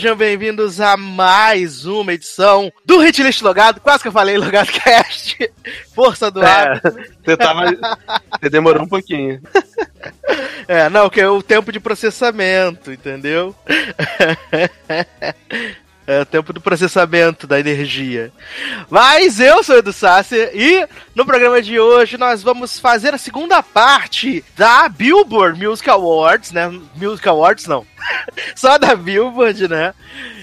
Sejam bem-vindos a mais uma edição do Hitlist Logado. Quase que eu falei Logado Cast. Força do ar. É, você tava. Você demorou um pouquinho. É, não, que é o tempo de processamento, entendeu? É o tempo do processamento da energia. Mas eu sou o Edu Sasser e no programa de hoje nós vamos fazer a segunda parte da Billboard Music Awards, né? Music Awards não. Só da Billboard, né?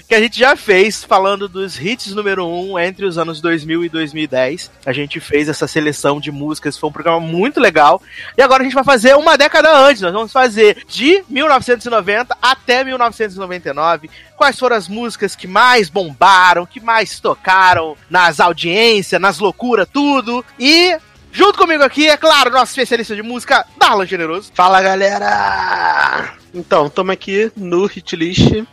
Que a gente já fez falando dos hits número 1 um entre os anos 2000 e 2010. A gente fez essa seleção de músicas, foi um programa muito legal. E agora a gente vai fazer uma década antes. Nós vamos fazer de 1990 até 1999. Quais foram as músicas que mais bombaram, que mais tocaram nas audiências, nas loucuras, tudo. E Junto comigo aqui, é claro, nosso especialista de música, Darlan Generoso. Fala galera! Então, estamos aqui no Hitlist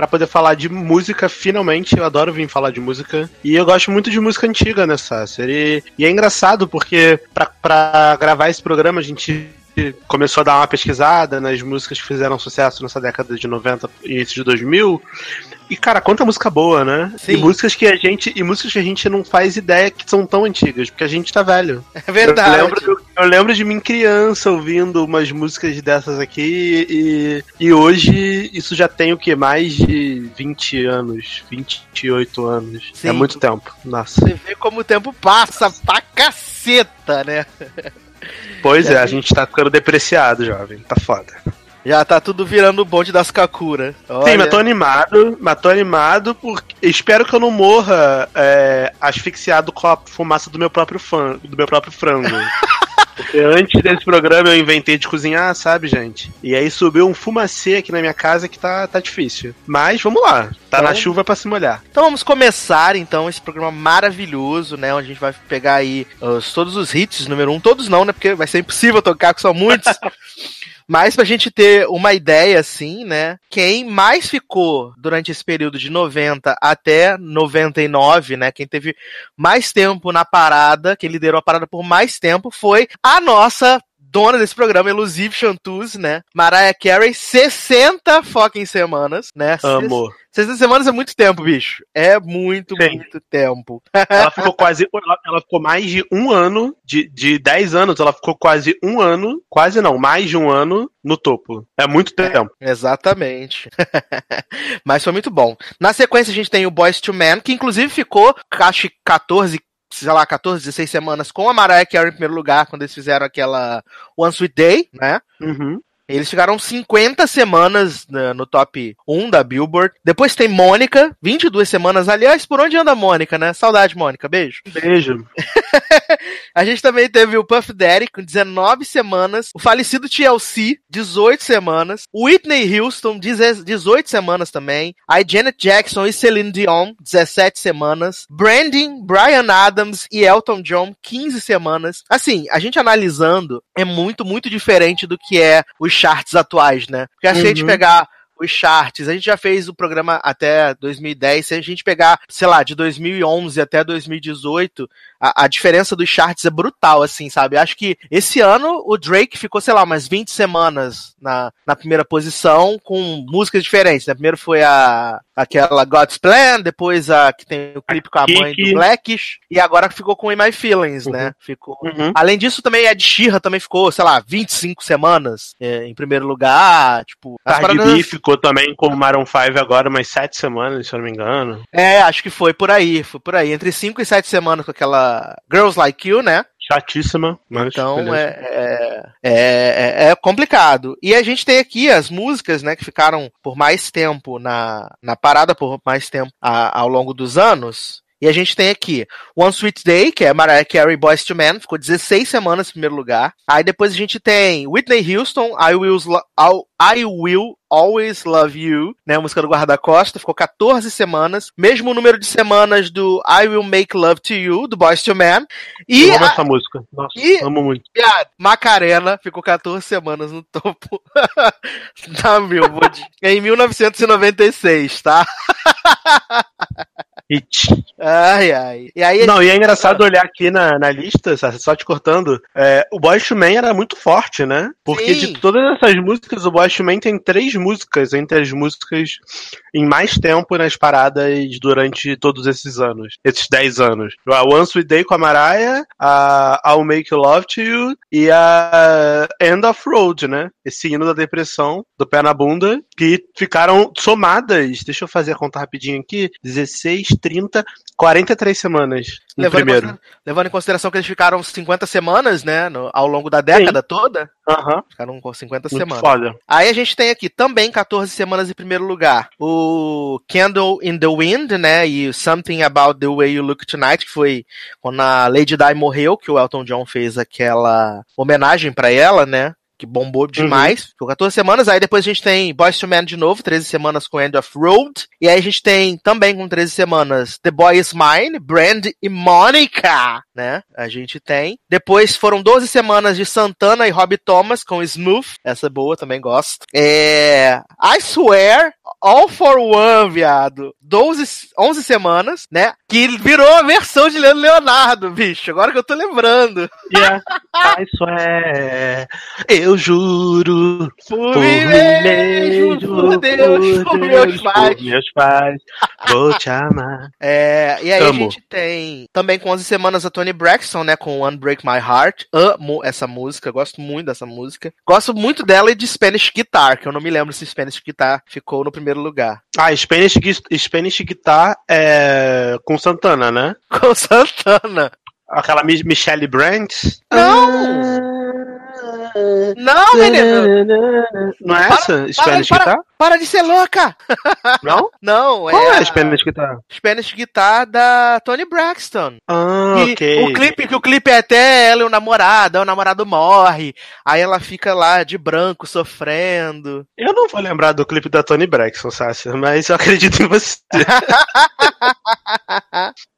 para poder falar de música finalmente. Eu adoro vir falar de música. E eu gosto muito de música antiga nessa série. E é engraçado porque pra gravar esse programa a gente começou a dar uma pesquisada nas músicas que fizeram sucesso nessa década de 90 e início de 2000. E, cara, quanta música boa, né? Sim. E músicas que a gente. E músicas que a gente não faz ideia que são tão antigas, porque a gente tá velho. É verdade. Eu lembro, eu, lembro de mim criança ouvindo umas músicas dessas aqui e, e hoje isso já tem o que? Mais de 20 anos, 28 anos. Sim. É muito tempo. Nossa. Você vê como o tempo passa pra caceta, né? Pois é, a gente tá ficando depreciado, jovem. Tá foda. Já tá tudo virando o bonde das Kakura. Sim, mas tô animado, mas tô animado porque espero que eu não morra é, asfixiado com a fumaça do meu próprio fã, do meu próprio frango. Porque antes desse programa eu inventei de cozinhar, sabe, gente? E aí subiu um fumacê aqui na minha casa que tá, tá difícil. Mas vamos lá, tá Então- na chuva pra se molhar. Então vamos começar então esse programa maravilhoso, né? Onde a gente vai pegar aí os- todos os hits número um, todos não, né? Porque vai ser impossível tocar, que são muitos. Mas pra gente ter uma ideia, assim, né? Quem mais ficou durante esse período de 90 até 99, né? Quem teve mais tempo na parada, quem liderou a parada por mais tempo, foi a nossa dona desse programa, Elusive Chantus, né? Mariah Carey, 60 fucking semanas, né? Amo. 60 semanas é muito tempo, bicho. É muito, Sim. muito tempo. Ela ficou quase. Ela, ela ficou mais de um ano, de, de 10 anos, ela ficou quase um ano, quase não, mais de um ano no topo. É muito tempo. Exatamente. Mas foi muito bom. Na sequência, a gente tem o Boys to Men, que inclusive ficou, acho que 14, sei lá, 14, 16 semanas com a Mariah Carey em primeiro lugar, quando eles fizeram aquela One Sweet Day, né? Uhum. Eles ficaram 50 semanas né, no top 1 da Billboard. Depois tem Mônica, 22 semanas. Aliás, por onde anda a Mônica, né? Saudade, Mônica. Beijo. Beijo. A gente também teve o Puff Daddy com 19 semanas, o falecido TLC, 18 semanas, o Whitney Houston, 10 18 semanas também, a Janet Jackson e Celine Dion, 17 semanas, Brandon, Brian Adams e Elton John, 15 semanas. Assim, a gente analisando, é muito, muito diferente do que é os charts atuais, né? Porque se a gente Uhum. pegar os charts. A gente já fez o programa até 2010. Se a gente pegar, sei lá, de 2011 até 2018, a, a diferença dos charts é brutal, assim, sabe? Acho que esse ano o Drake ficou, sei lá, umas 20 semanas na, na primeira posição com músicas diferentes. Né? Primeiro foi a aquela God's Plan, depois a que tem o clipe com a mãe do Blackish, e agora ficou com In My Feelings, né? uhum. né? Ficou. Uhum. Além disso, também a de Shira também ficou, sei lá, 25 semanas é, em primeiro lugar, tipo. Cardi paradas... B ficou também com o Maroon 5 agora umas 7 semanas, se eu não me engano. É, acho que foi por aí, foi por aí, entre 5 e 7 semanas com aquela Girls Like You, né? chatíssima, mas. Então é, é, é, é, complicado. E a gente tem aqui as músicas, né, que ficaram por mais tempo na, na parada, por mais tempo a, ao longo dos anos. E a gente tem aqui One Sweet Day, que é Mariah Carey Boys to Men, ficou 16 semanas em primeiro lugar. Aí depois a gente tem Whitney Houston, I Will, I Will Always Love You, né, a música do guarda-costa, ficou 14 semanas, mesmo número de semanas do I Will Make Love to You, do Boys to Men. E Eu amo a... essa música, nossa, e... amo muito. E a Macarena ficou 14 semanas no topo da Billboard, em 1996, tá? Hit. Ai, ai. E aí, Não, e é engraçado olhar aqui na, na lista, só te cortando, é, o Boys to Man era muito forte, né? Porque Sim. de todas essas músicas, o Boys to Man tem três músicas entre as músicas em mais tempo nas paradas durante todos esses anos, esses dez anos. A One Sweet Day com a Mariah, a I'll Make Love to You e a End of Road, né? Esse hino da depressão, do pé na bunda, que ficaram somadas, deixa eu fazer a conta rapidinho aqui, 16, 30, 43 semanas no levando primeiro. Em levando em consideração que eles ficaram 50 semanas, né, no, ao longo da década Sim. toda. Uhum. Ficaram com 50 Muito semanas. Foda. Aí a gente tem aqui também 14 semanas em primeiro lugar. O Candle in the Wind, né, e Something About the Way You Look Tonight, que foi quando a Lady Di morreu, que o Elton John fez aquela homenagem para ela, né? Que bombou demais. Uhum. Ficou 14 semanas. Aí depois a gente tem Boys to Men de novo, 13 semanas com End of Road. E aí a gente tem também com 13 semanas The Boy Is Mine, Brand e Monica, né? A gente tem. Depois foram 12 semanas de Santana e Robbie Thomas com Smooth. Essa é boa, também gosto. É... I Swear, All for One, viado. 12, 11 semanas, né? Que virou a versão de Leandro Leonardo, bicho. Agora que eu tô lembrando. Yeah. I swear. Eu juro. Por, por mim mesmo, por Deus, por, meus pais. Por meus pais. Vou te amar. É, e aí Amo. a gente tem também com 11 semanas a Tony Braxton, né? Com Unbreak My Heart. Amo essa música. Gosto muito dessa música. Gosto muito dela e de Spanish Guitar, que eu não me lembro se Spanish Guitar ficou no primeiro lugar. Ah, Spanish, Spanish Guitar é com Santana, né? Com Santana. Aquela Michelle Brandt? Não! Não, menino! Não é essa? Spanish para, Guitar? Para de ser louca! Não? Não, é. Qual é a Spanish Guitar? Spanish Guitar da Tony Braxton. Ah, e ok. O clipe, que o clipe é até ela e o namorado, o namorado morre, aí ela fica lá de branco sofrendo. Eu não vou lembrar do clipe da Tony Braxton, Sácia, mas eu acredito em você.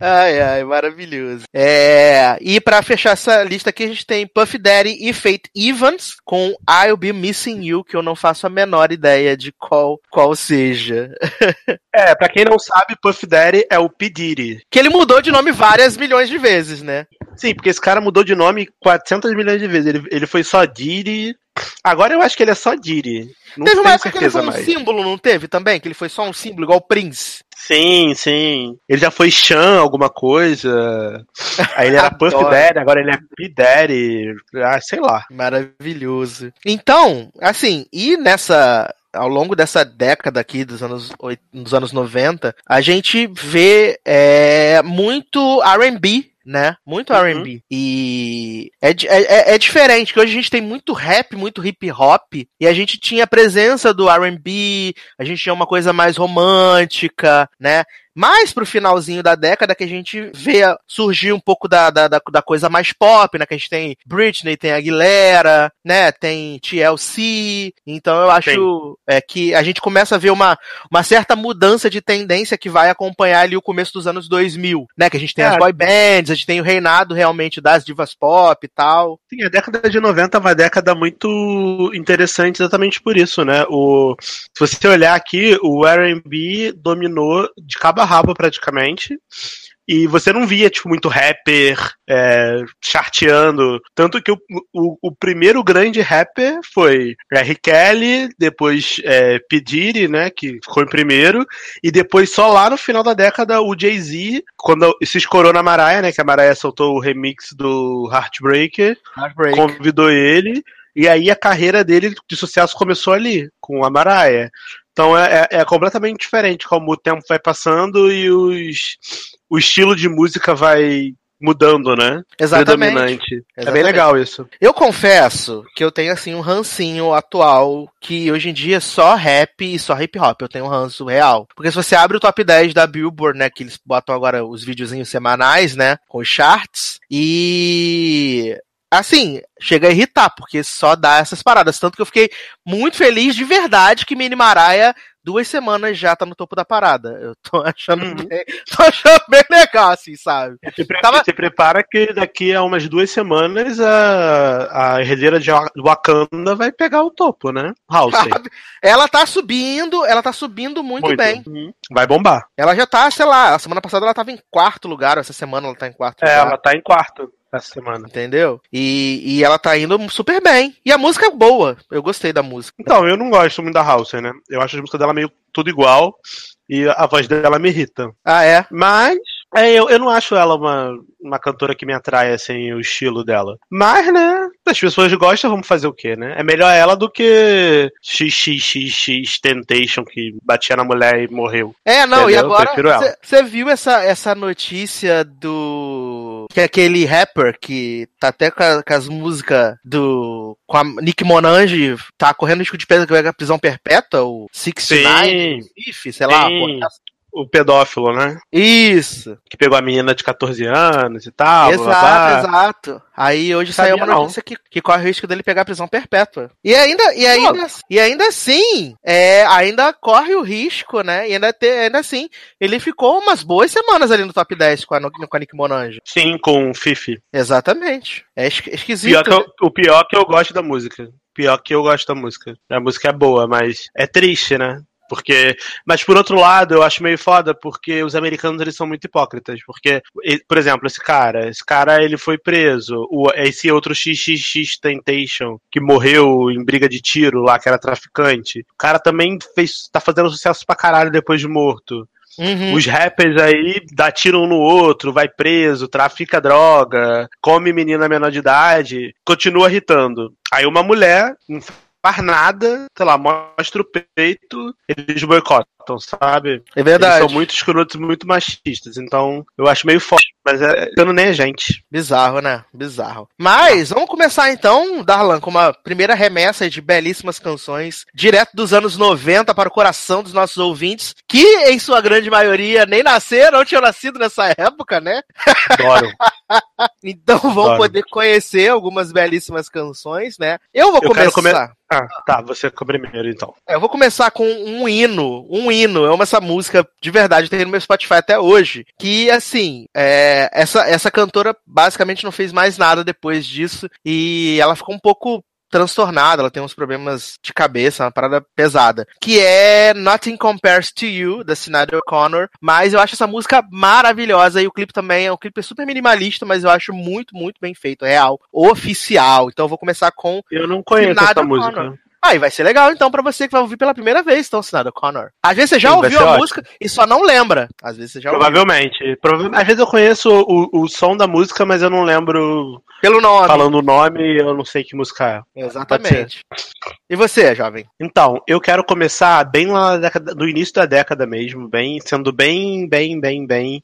ai, ai, maravilhoso. É, e para fechar essa lista aqui, a gente tem Puff Daddy e Faith Evans com I'll Be Missing You, que eu não faço a menor ideia de qual, qual seja. é, pra quem não sabe, Puff Daddy é o P. Diddy. Que ele mudou de nome várias milhões de vezes, né? Sim, porque esse cara mudou de nome 400 milhões de vezes. Ele, ele foi só Diddy. Agora eu acho que ele é só Diddy. Não teve uma época que ele foi um mais. símbolo, não teve também? Que ele foi só um símbolo, igual o Prince. Sim, sim. Ele já foi Chan, alguma coisa. Aí ele era Puff Daddy, agora ele é P Daddy. Ah, sei lá. Maravilhoso. Então, assim, e nessa ao longo dessa década aqui dos anos, dos anos 90, a gente vê é, muito R&B né? Muito uhum. R&B. E é, é, é, é, diferente, que hoje a gente tem muito rap, muito hip hop, e a gente tinha a presença do R&B, a gente tinha uma coisa mais romântica, né? Mais pro finalzinho da década que a gente vê surgir um pouco da, da, da, coisa mais pop, né? Que a gente tem Britney, tem Aguilera, né? Tem TLC. Então eu acho é, que a gente começa a ver uma, uma certa mudança de tendência que vai acompanhar ali o começo dos anos 2000, né? Que a gente tem é. as boy bands, a gente tem o reinado realmente das divas pop e tal. Sim, a década de 90 é uma década muito interessante exatamente por isso, né? O, se você olhar aqui, o R&B dominou de cabo a rabo praticamente. E você não via, tipo, muito rapper é, charteando. Tanto que o, o, o primeiro grande rapper foi R. Kelly, depois é, P. Diddy, né, que ficou em primeiro, e depois só lá no final da década o Jay-Z, quando se escorou na Mariah, né, que a Mariah soltou o remix do Heartbreaker, Heartbreak. convidou ele, e aí a carreira dele de sucesso começou ali, com a Mariah. Então é, é, é completamente diferente como o tempo vai passando e os, o estilo de música vai mudando, né? Exatamente. Predominante. É bem Exatamente. legal isso. Eu confesso que eu tenho assim um rancinho atual que hoje em dia é só rap e só hip hop. Eu tenho um ranço real. Porque se você abre o top 10 da Billboard, né, que eles botam agora os videozinhos semanais, né, com os charts e assim, chega a irritar, porque só dá essas paradas. Tanto que eu fiquei muito feliz de verdade que Mini Maraia duas semanas já tá no topo da parada. Eu tô achando, Uhum. bem, tô achando bem legal, assim, sabe? Se, pre- Tava- prepara que daqui a umas duas semanas a, a herdeira de Wa- Wakanda vai pegar o topo, né? House. Ela tá subindo, ela tá subindo muito, bem. Uhum. Vai bombar. Ela já tá, sei lá, a semana passada ela tava em quarto lugar, essa semana ela tá em quarto É, lugar. ela tá em quarto essa semana. Entendeu? E, e ela tá indo super bem. E a música é boa. Eu gostei da música. Então, eu não gosto muito da House, né? Eu acho a música dela meio tudo igual e a voz dela me irrita. Ah, é? Mas é, eu, eu não acho ela uma, uma cantora que me atrai, assim, o estilo dela. Mas, né, as pessoas gostam, vamos fazer o quê, né? É melhor ela do que XXXX Temptation, que batia na mulher e morreu. É, não, e Entendeu? Eu agora você viu essa, essa notícia do. Que é aquele rapper que tá até com, a- com as músicas do. com a Nick Monange, tá correndo risco de pe- pegar prisão perpétua, o 69, If, sei lá. Sim. porra. O pedófilo, né? Isso. Que pegou a menina de 14 anos e tal. exato, blá, blá. exato. Aí hoje saiu uma notícia que, que corre o risco dele pegar prisão perpétua. E ainda, e ainda, e ainda assim, é, ainda corre o risco, né? E ainda, te, ainda assim, ele ficou umas boas semanas ali no top 10 com a, com a Nick Monange. Sim, com o Fifi. Exatamente. É esqui- esquisito. Pior eu- o pior é que eu gosto da música. Pior que eu gosto da música. A música é boa, mas é triste, né? Porque, mas por outro lado, eu acho meio foda porque os americanos eles são muito hipócritas, porque por exemplo, esse cara, esse cara ele foi preso, o, esse outro XXX Temptation que morreu em briga de tiro lá, que era traficante. O cara também fez tá fazendo sucesso pra caralho depois de morto. Uhum. Os rappers aí dá tiro um no outro, vai preso, trafica droga, come menina menor de idade, continua irritando. Aí uma mulher faz nada, sei lá, mostra o peito, eles boicotam, sabe? É verdade. Eles são muito escrotos, muito machistas, então eu acho meio forte, mas é, eu nem é gente. Bizarro, né? Bizarro. Mas, vamos começar então, Darlan, com uma primeira remessa de belíssimas canções, direto dos anos 90 para o coração dos nossos ouvintes, que em sua grande maioria nem nasceram, não tinham nascido nessa época, né? Adoro. Então vão Claro. poder conhecer algumas belíssimas canções, né? Eu vou Eu começar. Ah, tá, você primeiro então. É, Eu vou começar com um hino, um hino, eu amo essa música de verdade, tem no meu Spotify até hoje, que assim, é, essa, essa cantora basicamente não fez mais nada depois disso, e ela ficou um pouco transtornada, ela tem uns problemas de cabeça, uma parada pesada, que é Nothing Compares to You, da Sinead O'Connor, mas eu acho essa música maravilhosa, e o clipe também, é um clipe super minimalista, mas eu acho muito, muito bem feito, real, oficial, então eu vou começar com Eu não conheço essa música. Aí vai ser legal então pra você que vai ouvir pela primeira vez, então, Sinado Connor. Às vezes você já Sim, ouviu a ótimo. música e só não lembra. Às vezes você já ouviu Provavelmente. Prova- Às vezes eu conheço o, o som da música, mas eu não lembro pelo nome. falando o nome, eu não sei que música é. Exatamente. E você, jovem? Então, eu quero começar bem lá década, no início da década mesmo, bem, sendo bem, bem, bem, bem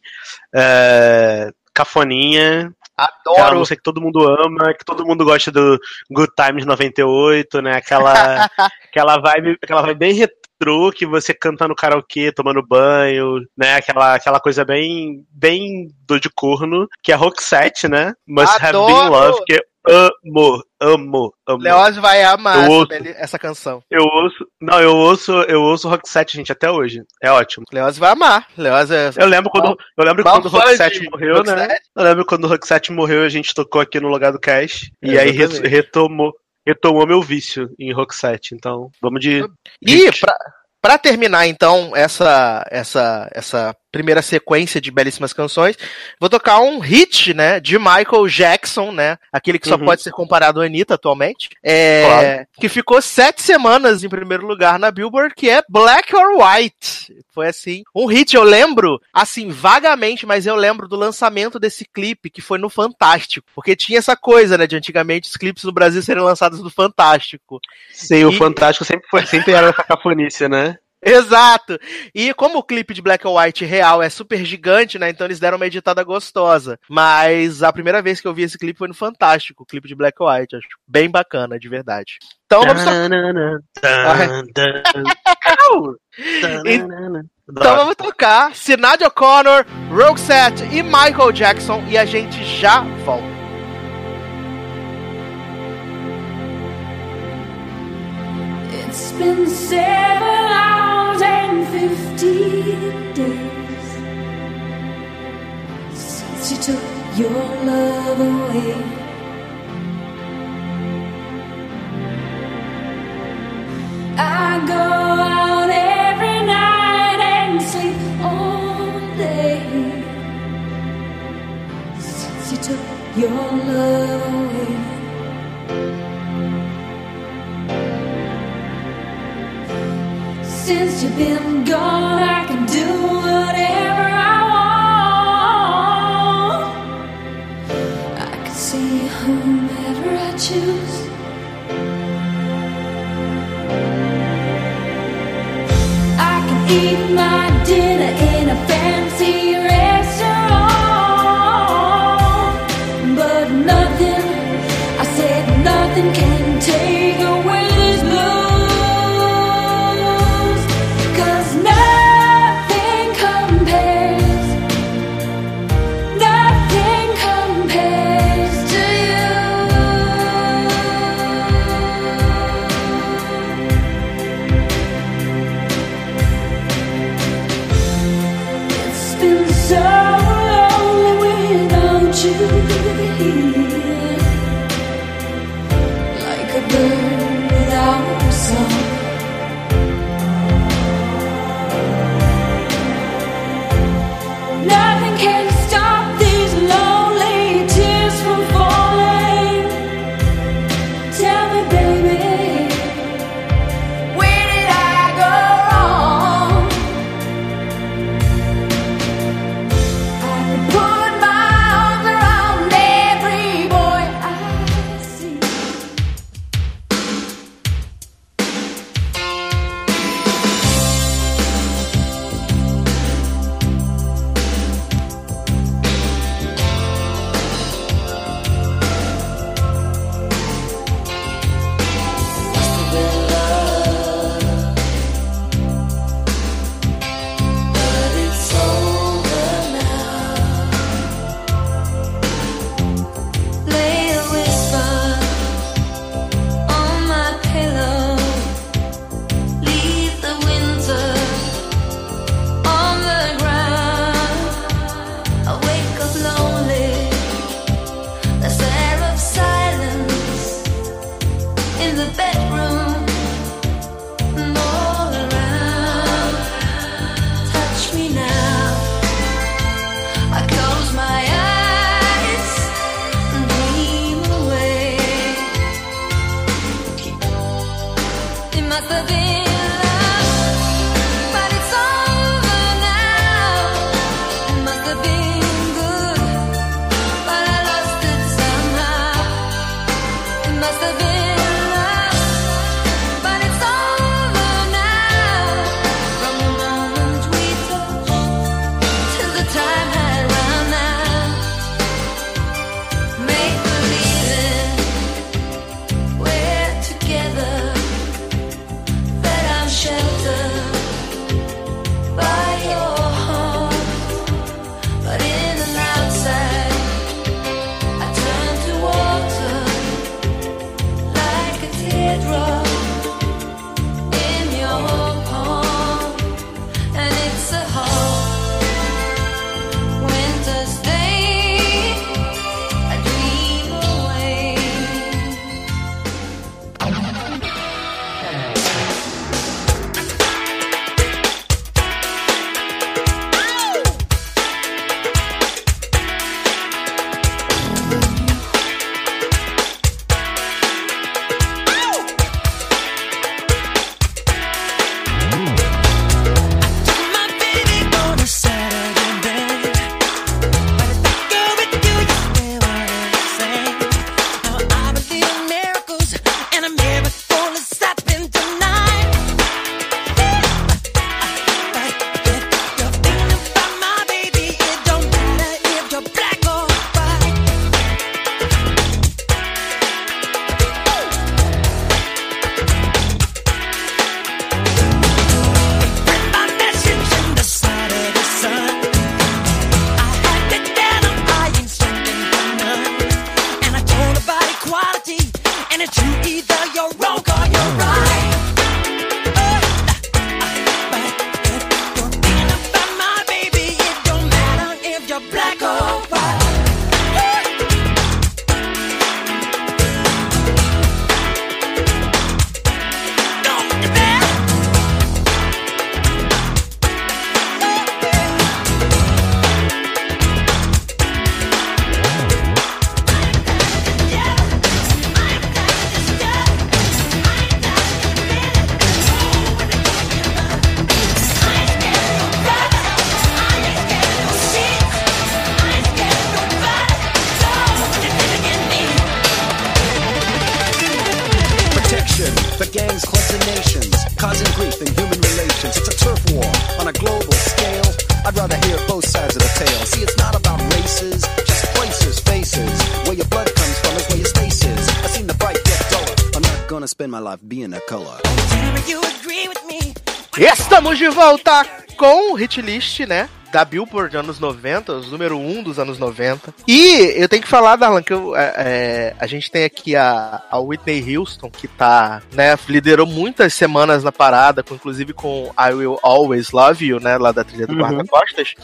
é, cafoninha. Aquela Adoro. música que todo mundo ama, que todo mundo gosta do Good Times 98, né? Aquela, aquela vibe, aquela vibe bem retrô que você canta no karaokê, tomando banho, né? Aquela, aquela coisa bem, bem do de corno, que é Roxette, né? Must Have Adoro! Been Love, que amo, amo, amo. Leoz vai amar ouço. essa canção. Eu ouço, não, eu ouço, eu ouço Roxette, gente, até hoje. É ótimo. Leoz vai amar. Leoz é. Eu lembro quando, eu lembro Mal quando o Roxette de morreu, né? Roxette. Eu lembro quando o Roxette morreu, a gente tocou aqui no lugar do Cash. E aí retomou, retomou meu vício em Roxette. Então, vamos de. E pra, Pra terminar, então, essa, essa, essa primeira sequência de belíssimas canções, vou tocar um hit, né, de Michael Jackson, né, aquele que só Uhum. pode ser comparado à Anitta atualmente, é, Claro. que ficou sete semanas em primeiro lugar na Billboard, que é Black or White. Foi assim, um hit, eu lembro, assim, vagamente, mas eu lembro do lançamento desse clipe, que foi no Fantástico, porque tinha essa coisa, né, de antigamente os clipes no Brasil serem lançados no Fantástico. Sei, o E- Fantástico sempre, foi, sempre era cacofonícia, né? Exato! E como o clipe de Black and White real é super gigante, né? Então eles deram uma editada gostosa. Mas a primeira vez que eu vi esse clipe foi no Fantástico, o clipe de Black and White. Acho bem bacana, de verdade. Então vamos tocar. então vamos tocar Sinad O'Connor, Roxette e Michael Jackson e a gente já volta. It's been 150 days since you took your love away. I go out every night and sleep all day since you took your love away. Since you've been gone, I com o hit list, né? Da Billboard anos 90, os número 1 um dos anos 90. E eu tenho que falar, Darlan, que eu, é, é, a gente tem aqui a, a Whitney Houston, que tá, né, liderou muitas semanas na parada, com, inclusive com I Will Always Love You, né, lá da trilha do Uhum. Guarda-Costas.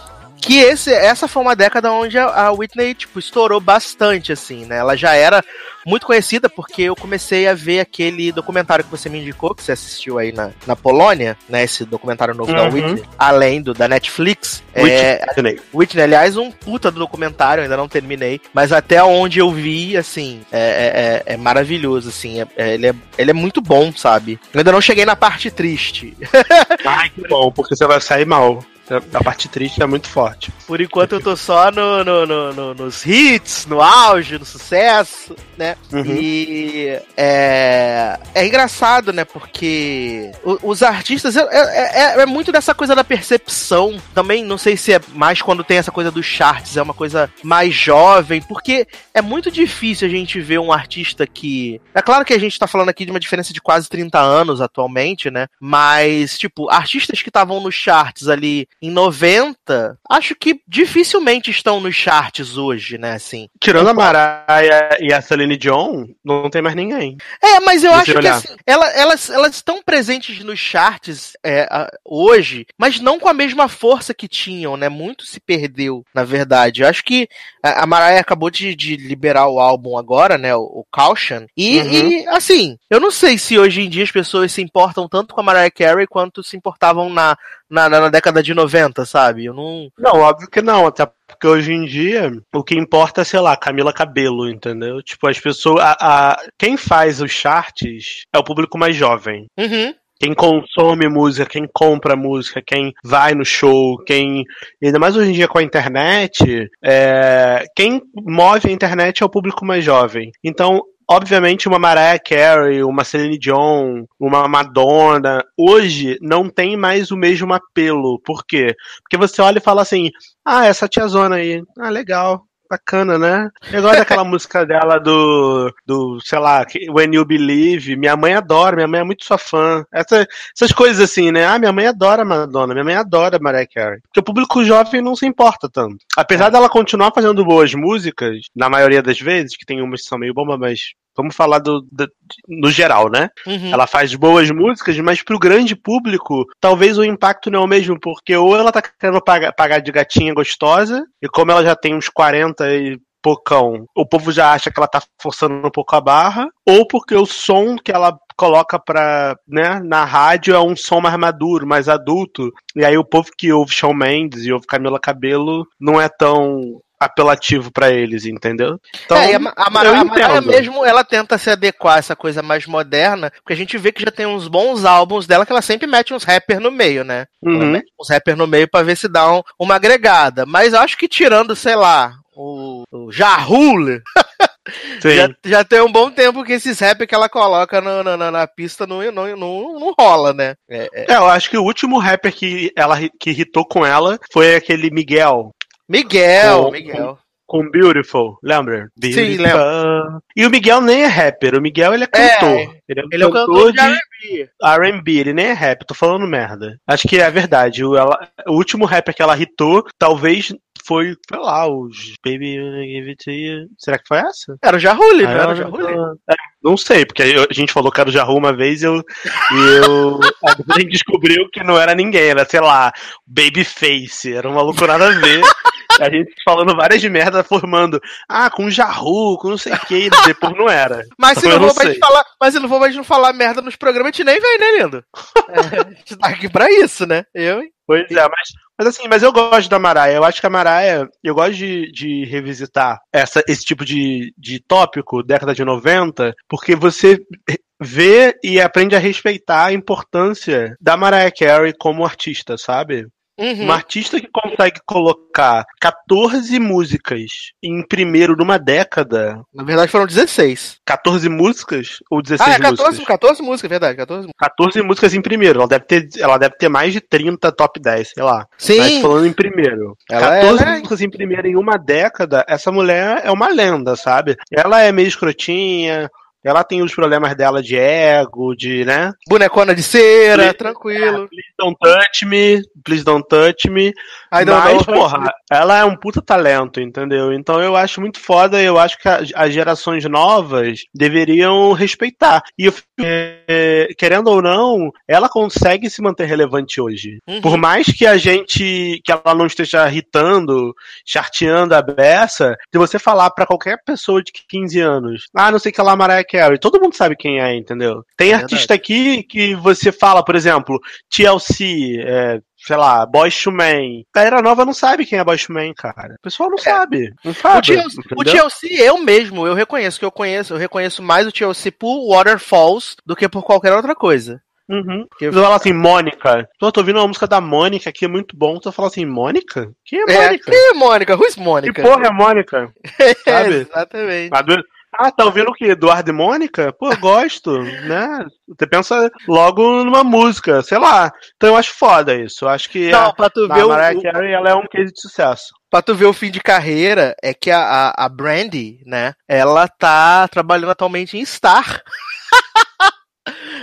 Que esse, essa foi uma década onde a, Whitney, tipo, estourou bastante, assim, né? Ela já era muito conhecida porque eu comecei a ver aquele documentário que você me indicou, que você assistiu aí na, na Polônia, né? Esse documentário novo da Uhum. Whitney, além do da Netflix. É, Whitney. Whitney, aliás, um puta do documentário, ainda não terminei, mas até onde eu vi, assim, é, é- é- é maravilhoso, assim, é- é- ele, é, ele é muito bom, sabe? Eu ainda não cheguei na parte triste. Ai, que bom, porque você vai sair mal. A parte triste é muito forte. Por enquanto eu tô só no, no- no- no- nos hits, no auge, no sucesso, né? Uhum. E é, é engraçado, né? Porque os artistas é, é- é- é muito dessa coisa da percepção. Também não sei se é mais quando tem essa coisa dos charts, é uma coisa mais jovem, porque é muito difícil a gente ver um artista que. É claro que a gente tá falando aqui de uma diferença de quase 30 anos atualmente, né? Mas, tipo, artistas que estavam nos charts ali em 90, acho que dificilmente estão nos charts hoje, né? Assim. Tirando a Mariah e a Celine Dion, não tem mais ninguém. É, mas eu acho você que olhar. assim, ela- elas, elas estão presentes nos charts é, hoje, mas não com a mesma força que tinham, né? Muito se perdeu, na verdade. Eu acho que a, a Mariah acabou de, de liberar o álbum agora, né? O, o Caution. E, Uhum. e, assim, eu não sei se hoje em dia as pessoas se importam tanto com a Mariah Carey quanto se importavam na, na, na década de 90, sabe? Eu não. Não, óbvio que não, até porque hoje em dia o que importa é, sei lá, Camila Cabelo, entendeu? Tipo, as pessoas. A, a- quem faz os charts é o público mais jovem. Uhum. Quem consome música, quem compra música, quem vai no show, quem. Ainda mais hoje em dia com a internet, é, quem move a internet é o público mais jovem. Então, obviamente, uma Mariah Carey, uma Celine Dion, uma Madonna, hoje não tem mais o mesmo apelo. Por quê? Porque você olha e fala assim: ah, essa tiazona aí, ah, legal. Bacana, né? Eu gosto daquela música dela do, do, sei lá, When You Believe. Minha mãe adora, minha mãe é muito sua fã. Essa, essas coisas assim, né? Ah, minha mãe adora Madonna, minha mãe adora Mariah Carey. Porque o público jovem não se importa tanto. Apesar dela continuar fazendo boas músicas, na maioria das vezes, que tem umas que são meio bomba, mas vamos falar do, do- no geral, né? Uhum. Ela faz boas músicas, mas pro grande público, talvez o impacto não é o mesmo, porque ou ela tá querendo pagar, pagar de gatinha gostosa, e como ela já tem uns 40 e pocão, o povo já acha que ela tá forçando um pouco a barra, ou porque o som que ela coloca pra, né, na rádio é um som mais maduro, mais adulto, e aí o povo que ouve Shawn Mendes e ouve Camila Cabelo não é tão apelativo pra eles, entendeu? Então, é, e a, a, Mara- a mesmo, ela tenta se adequar a essa coisa mais moderna, porque a gente vê que já tem uns bons álbuns dela que ela sempre mete uns rappers no meio, né? Uhum. uns rappers no meio pra ver se dá um- uma agregada. Mas eu acho que tirando, sei lá, o, o Jahul, já, já tem um bom tempo que esses rap que ela coloca no- na, na, na pista não, não, não, não rola, né? É, é. É, eu acho que o último rapper que ela que hitou com ela foi aquele Miguel Miguel, Com- Miguel. com Beautiful, lembra? Sim, Beautiful. E o Miguel nem é rapper, o Miguel ele é cantor. ele é Ele é o cantor de R&B. R&B, ele nem é rap, tô falando merda. Acho que é verdade. O, ela- o último rapper que ela hitou, talvez foi, sei lá, os Baby Give It To You. Será que foi essa? Era o Jahul, não Aí era o? É, não sei, porque a gente falou que era o Jahu uma vez e eu, e eu a gente descobriu que não era ninguém, era, sei lá, Babyface, era um maluco nada a ver. A gente falando várias de merda, formando, ah, com Jahu, com não sei o que, depois não era. Mas se Eu não sei. gente falar, mas não pra gente não falar merda nos programas, a gente nem vem, né, lindo? É, a gente tá aqui pra isso, né? Eu, hein? Pois é, mas, mas assim, mas eu gosto da Mariah. Eu acho que a Mariah, eu gosto de, de revisitar essa, esse tipo de, de tópico, década de 90, porque você vê e aprende a respeitar a importância da Mariah Carey como artista, sabe? Uhum. Um artista que consegue colocar 14 músicas em primeiro numa década. Na verdade foram 16. 14 músicas ou 16 Ah, é 14, músicas? 14 músicas, verdade, 14 músicas. 14 músicas em primeiro. Ela deve, ter, ela deve ter mais de 30 top 10, sei lá. Sim. Mas falando em primeiro. Ela 14 é- músicas em primeiro em uma década, essa mulher é uma lenda, sabe? Ela é meio escrotinha, ela tem os problemas dela de ego, de, né? Bonecona de cera, Please- tranquilo. Please don't touch me, please don't touch me. I don't Mas, know. porra, ela é um puta talento, entendeu? Então eu acho muito foda, eu acho que as gerações novas deveriam respeitar. E eu fico, é, querendo ou não, ela consegue se manter relevante hoje. Uhum. Por mais que a gente, que ela não esteja irritando, charteando a beça, se você falar pra qualquer pessoa de 15 anos, ah, não sei que ela é Carey, todo mundo sabe quem é, entendeu? Tem É artista aqui que você fala, por exemplo, TLC, é, sei lá, Boyz Men. A galera nova não sabe quem é Boyz Men, cara. O pessoal não sabe. Não O sabe. TLC, o? TLC, eu mesmo, eu reconheço que eu conheço, eu reconheço mais o TLC por Waterfalls do que por qualquer outra coisa. Uhum. Que- Você fala assim, Mônica. Tô, tô ouvindo uma música da Mônica aqui, é muito bom. Tu fala assim, Mônica? Quem é É, Mônica? quem é Mônica? Who's Que Mônica? porra é Mônica? sabe? Exatamente. Do- Ah, tá ouvindo o quê? Eduardo e Mônica? Pô, eu gosto, né? Você pensa logo numa música, sei lá. Então eu acho foda isso. Eu acho que Não, a, pra tu, a ver o, Mariah o- Carey ela é um case de sucesso. pra tu ver o fim de carreira, é que a, a, a Brandy, né, ela tá trabalhando atualmente em Star.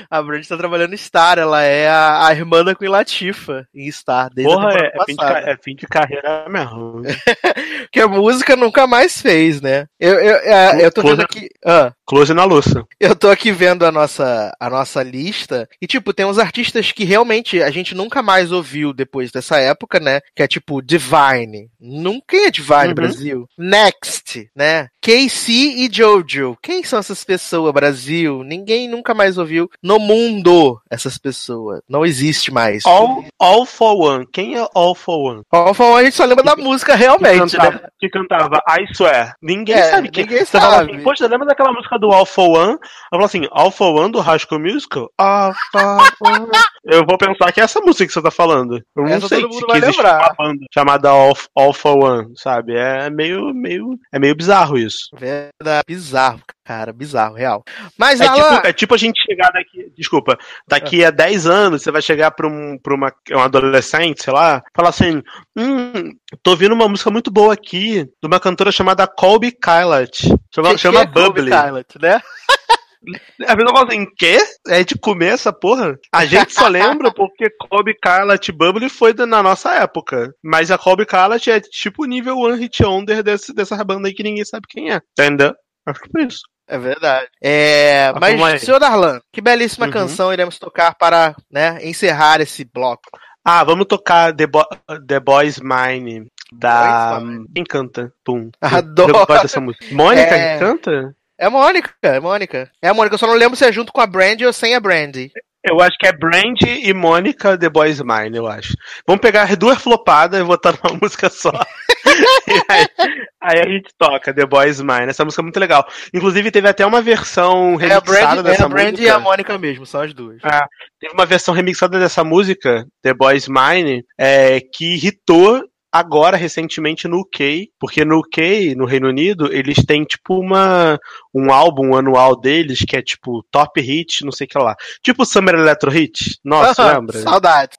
A Brandy tá trabalhando em Star, ela é a, a irmã da Queen Latifah em Star, desde Porra, a é, é fim é fim de carreira mesmo. Que a música nunca mais fez, né? Eu, eu, é, eu tô vendo Close- aqui. Ah, Close na Luça. eu tô aqui vendo a nossa, a nossa lista. E, tipo, tem uns artistas que realmente a gente nunca mais ouviu depois dessa época, né? Que é tipo Divine. Nunca é Divine, Uhum. Brasil? Next, né? KC e Jojo. Quem são essas pessoas, Brasil? Ninguém nunca mais ouviu no mundo essas pessoas. Não existe mais. All, all for One. Quem é All for One? All for One, a gente só lembra da música Que realmente, né? cantava, que cantava I Swear. Ninguém É, sabe quem. ninguém Você sabe. assim, poxa, lembra daquela música do All for One? Eu falo assim, All for One do School Musical? All for One. Eu vou pensar que é essa música que você tá falando. Eu não Essa sei todo mundo se vai que existe lembrar. uma banda chamada All, All for One, sabe? É meio, meio, é meio bizarro isso. Verdade. Bizarro, cara, bizarro, real. Mas É ela. tipo, é tipo a gente chegar daqui, desculpa, daqui a 10 anos, você vai chegar pra, um, pra uma, um adolescente, sei lá, falar assim, hum, tô ouvindo uma música muito boa aqui, de uma cantora chamada Colby Kylat. Chama, que- chama que é Colby Bubbly. Kylat, né? A pessoa fala assim, quê? É de comer essa porra? A gente só lembra porque Colby Kylat Bubbly foi na nossa época. Mas a Colby Kylat é tipo o nível One Hit Wonder desse, dessa banda aí que ninguém sabe quem é. Entendeu? Acho que por isso. É verdade. É, Mas mas, senhor Darlan, que belíssima Uhum. canção iremos tocar para né, encerrar esse bloco. Ah, vamos tocar The, Bo The Boys Mine. Da. Boys Mine. Quem canta? Pum. Adoro. Mônica É. canta? É a Mônica, é a Mônica. É a Mônica, eu só não lembro se é junto com a Brandy ou sem a Brandy. Eu acho que é Brandy e Mônica The Boys Mine, eu acho. Vamos pegar as duas flopadas e botar numa música só. Aí, aí a gente toca The Boys Mine. Essa música é muito legal. Inclusive, teve até uma versão É remixada Brandy, é dessa a Brandy música. e a Mônica mesmo, são as duas. Ah, teve uma versão remixada dessa música, The Boys Mine, é, que hitou agora recentemente no UK, porque no UK, no Reino Unido, eles têm tipo uma um álbum anual deles que é tipo Top Hit, não sei o que lá. Tipo Summer Electro Hit. Nossa, lembra? Saudade.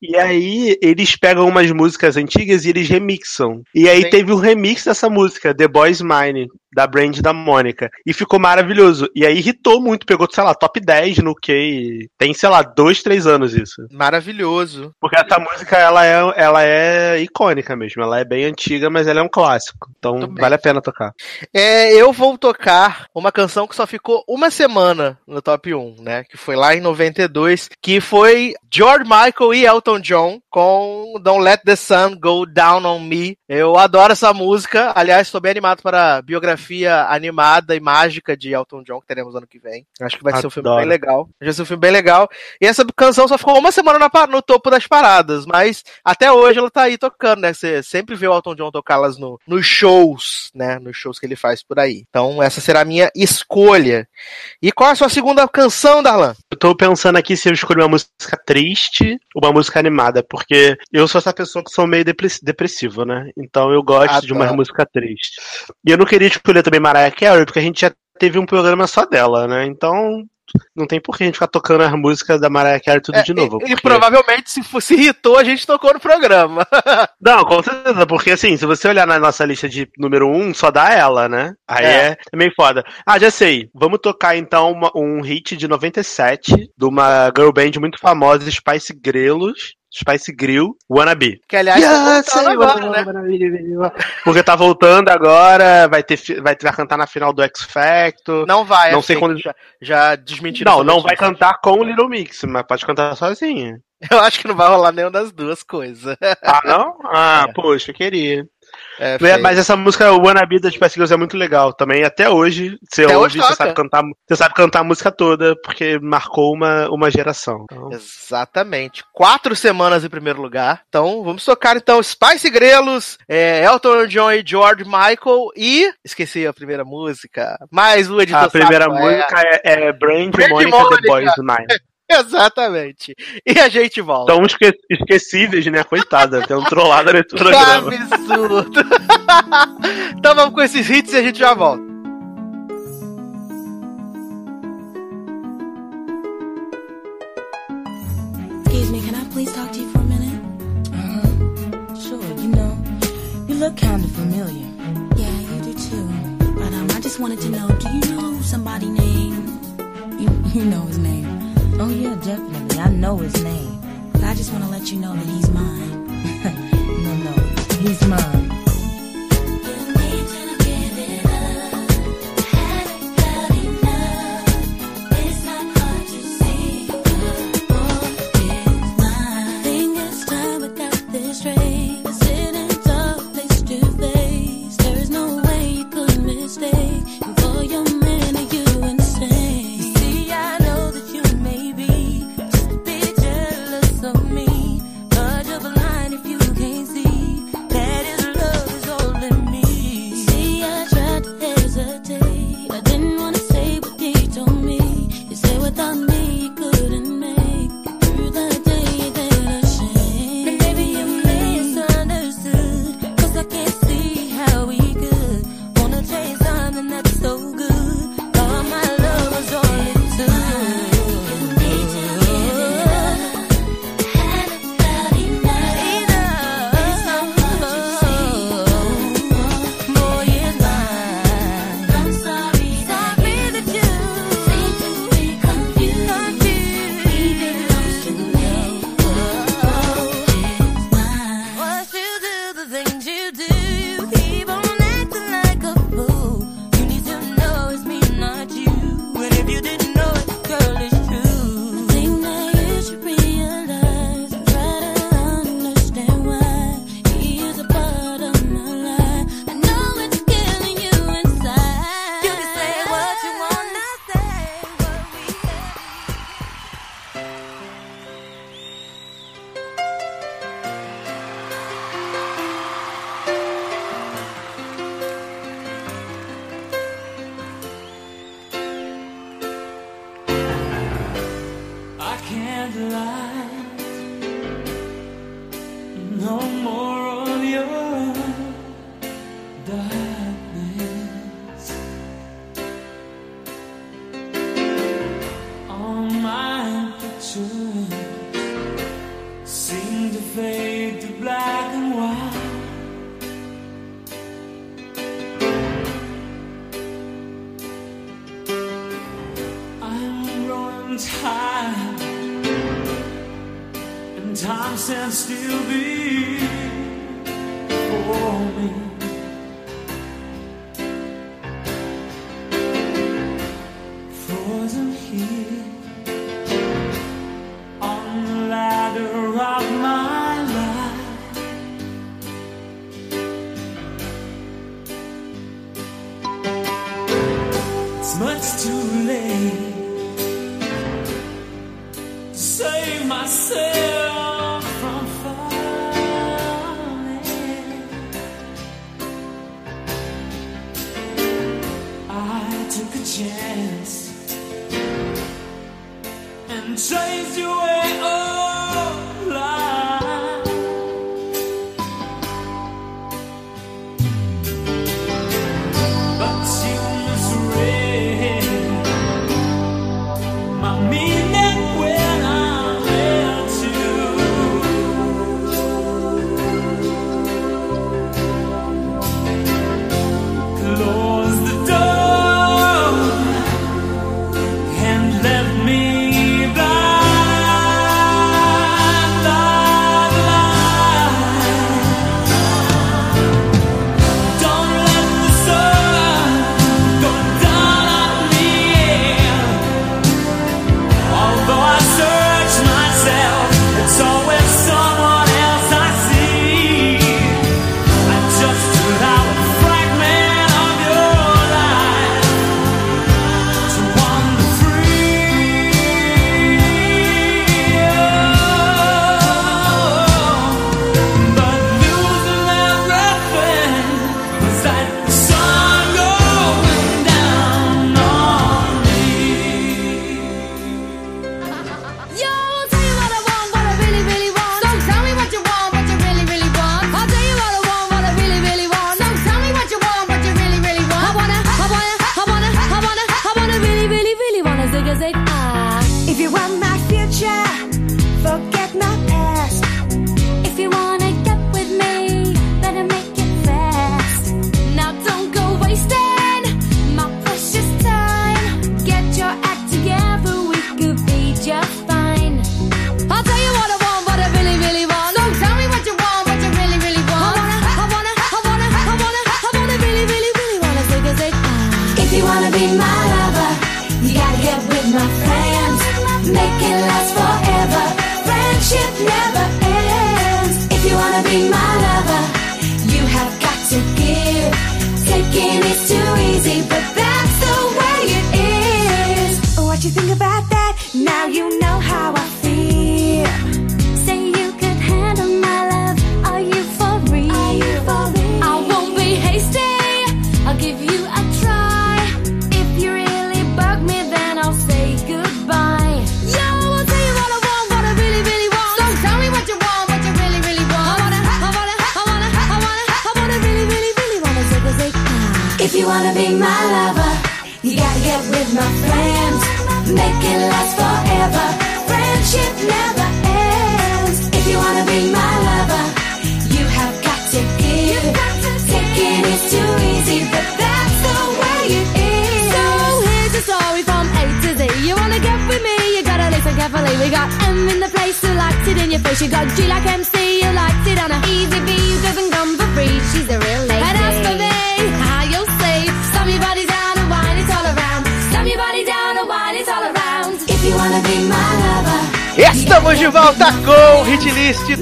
E aí eles pegam umas músicas antigas e eles remixam. E aí Sim. teve o remix dessa música, The Boys Mine, da Brand da Mônica. E ficou maravilhoso. E aí irritou muito, pegou, sei lá, top 10 no UK. Tem, sei lá, dois, três anos isso. Maravilhoso. Porque essa música, ela é, ela é icônica mesmo.Ela é bem antiga, mas ela é um clássico. Então vale a pena tocar. É, eu vou tocar uma canção que só ficou uma semana no top 1, né? Que foi lá em 92, que foi George Michael e Elton John com Don't Let the Sun Go Down on Me. Eu adoro essa música. Aliás, estou bem animado para a biografia biografia animada e mágica de Elton John que teremos ano que vem. Acho que vai ser um filme Adoro. bem legal. Vai ser um filme bem legal. E essa canção só ficou uma semana na no topo das paradas, mas até hoje ela tá aí tocando, né? Você sempre vê o Elton John tocá-las no, nos shows, né? Nos shows que ele faz por aí. Então essa será a minha escolha. E qual é a sua segunda canção, Darlan? Eu tô pensando aqui se eu escolho uma música triste ou uma música animada, porque eu sou essa pessoa que sou meio depre- depressivo, né? Então eu gosto de uma Adoro. música triste. E eu não queria escolher também Mariah Carey, porque a gente já teve um programa só dela, né? Então não tem por que a gente ficar tocando as músicas da Mariah Carey tudo de novo. É, E, e porque- provavelmente, se fosse irritou, a gente tocou no programa. Não, com certeza, porque assim, se você olhar na nossa lista de número 1, um, só dá ela, né? Aí É. é, é meio foda. Ah, já sei. Vamos tocar então uma- um hit de 97 de uma girl band muito famosa, Spice Grelos. Spice Grill, Wannabe. Que aliás, tá Yeah, voltando say agora, né? wanna be- Porque tá voltando agora, vai ter, vai, vai cantar na final do X Factor. Não vai, Não é sei quando- já, já desmentiram. Não, não vai cantar com o Little Mix, mas pode cantar sozinha. Eu acho que não vai rolar nenhuma das duas coisas. Ah, não? Ah, É. poxa, eu queria. É, É, mas essa música Wannabe da Spice Girls é muito legal também. Até hoje, você Até ouve, hoje você sabe, cantar, você sabe cantar a música toda, porque marcou uma, uma geração. Então, Exatamente. Quatro semanas em primeiro lugar. Então, vamos tocar então Spice Grelos, é, Elton John e George Michael e. Esqueci a primeira música. Mas o editor. a primeira sabe é. música é, é Brand Brand Monica Monica. The Boys Nine. Exatamente. E a gente volta. Tão esque esquecíveis, né? Coitada, tem um trollada nesse Que programa. absurdo! então vamos com esses hits e a gente já volta. Excuse me, can I please talk to you for a minute? Uh-huh. Sure, you know, you look kind of familiar. Yeah, you do too. But um, I just wanted to know, do you know somebody named? You, you know his name. Oh yeah, definitely. I know his name. But I just want to let you know that he's mine. No, no, he's mine.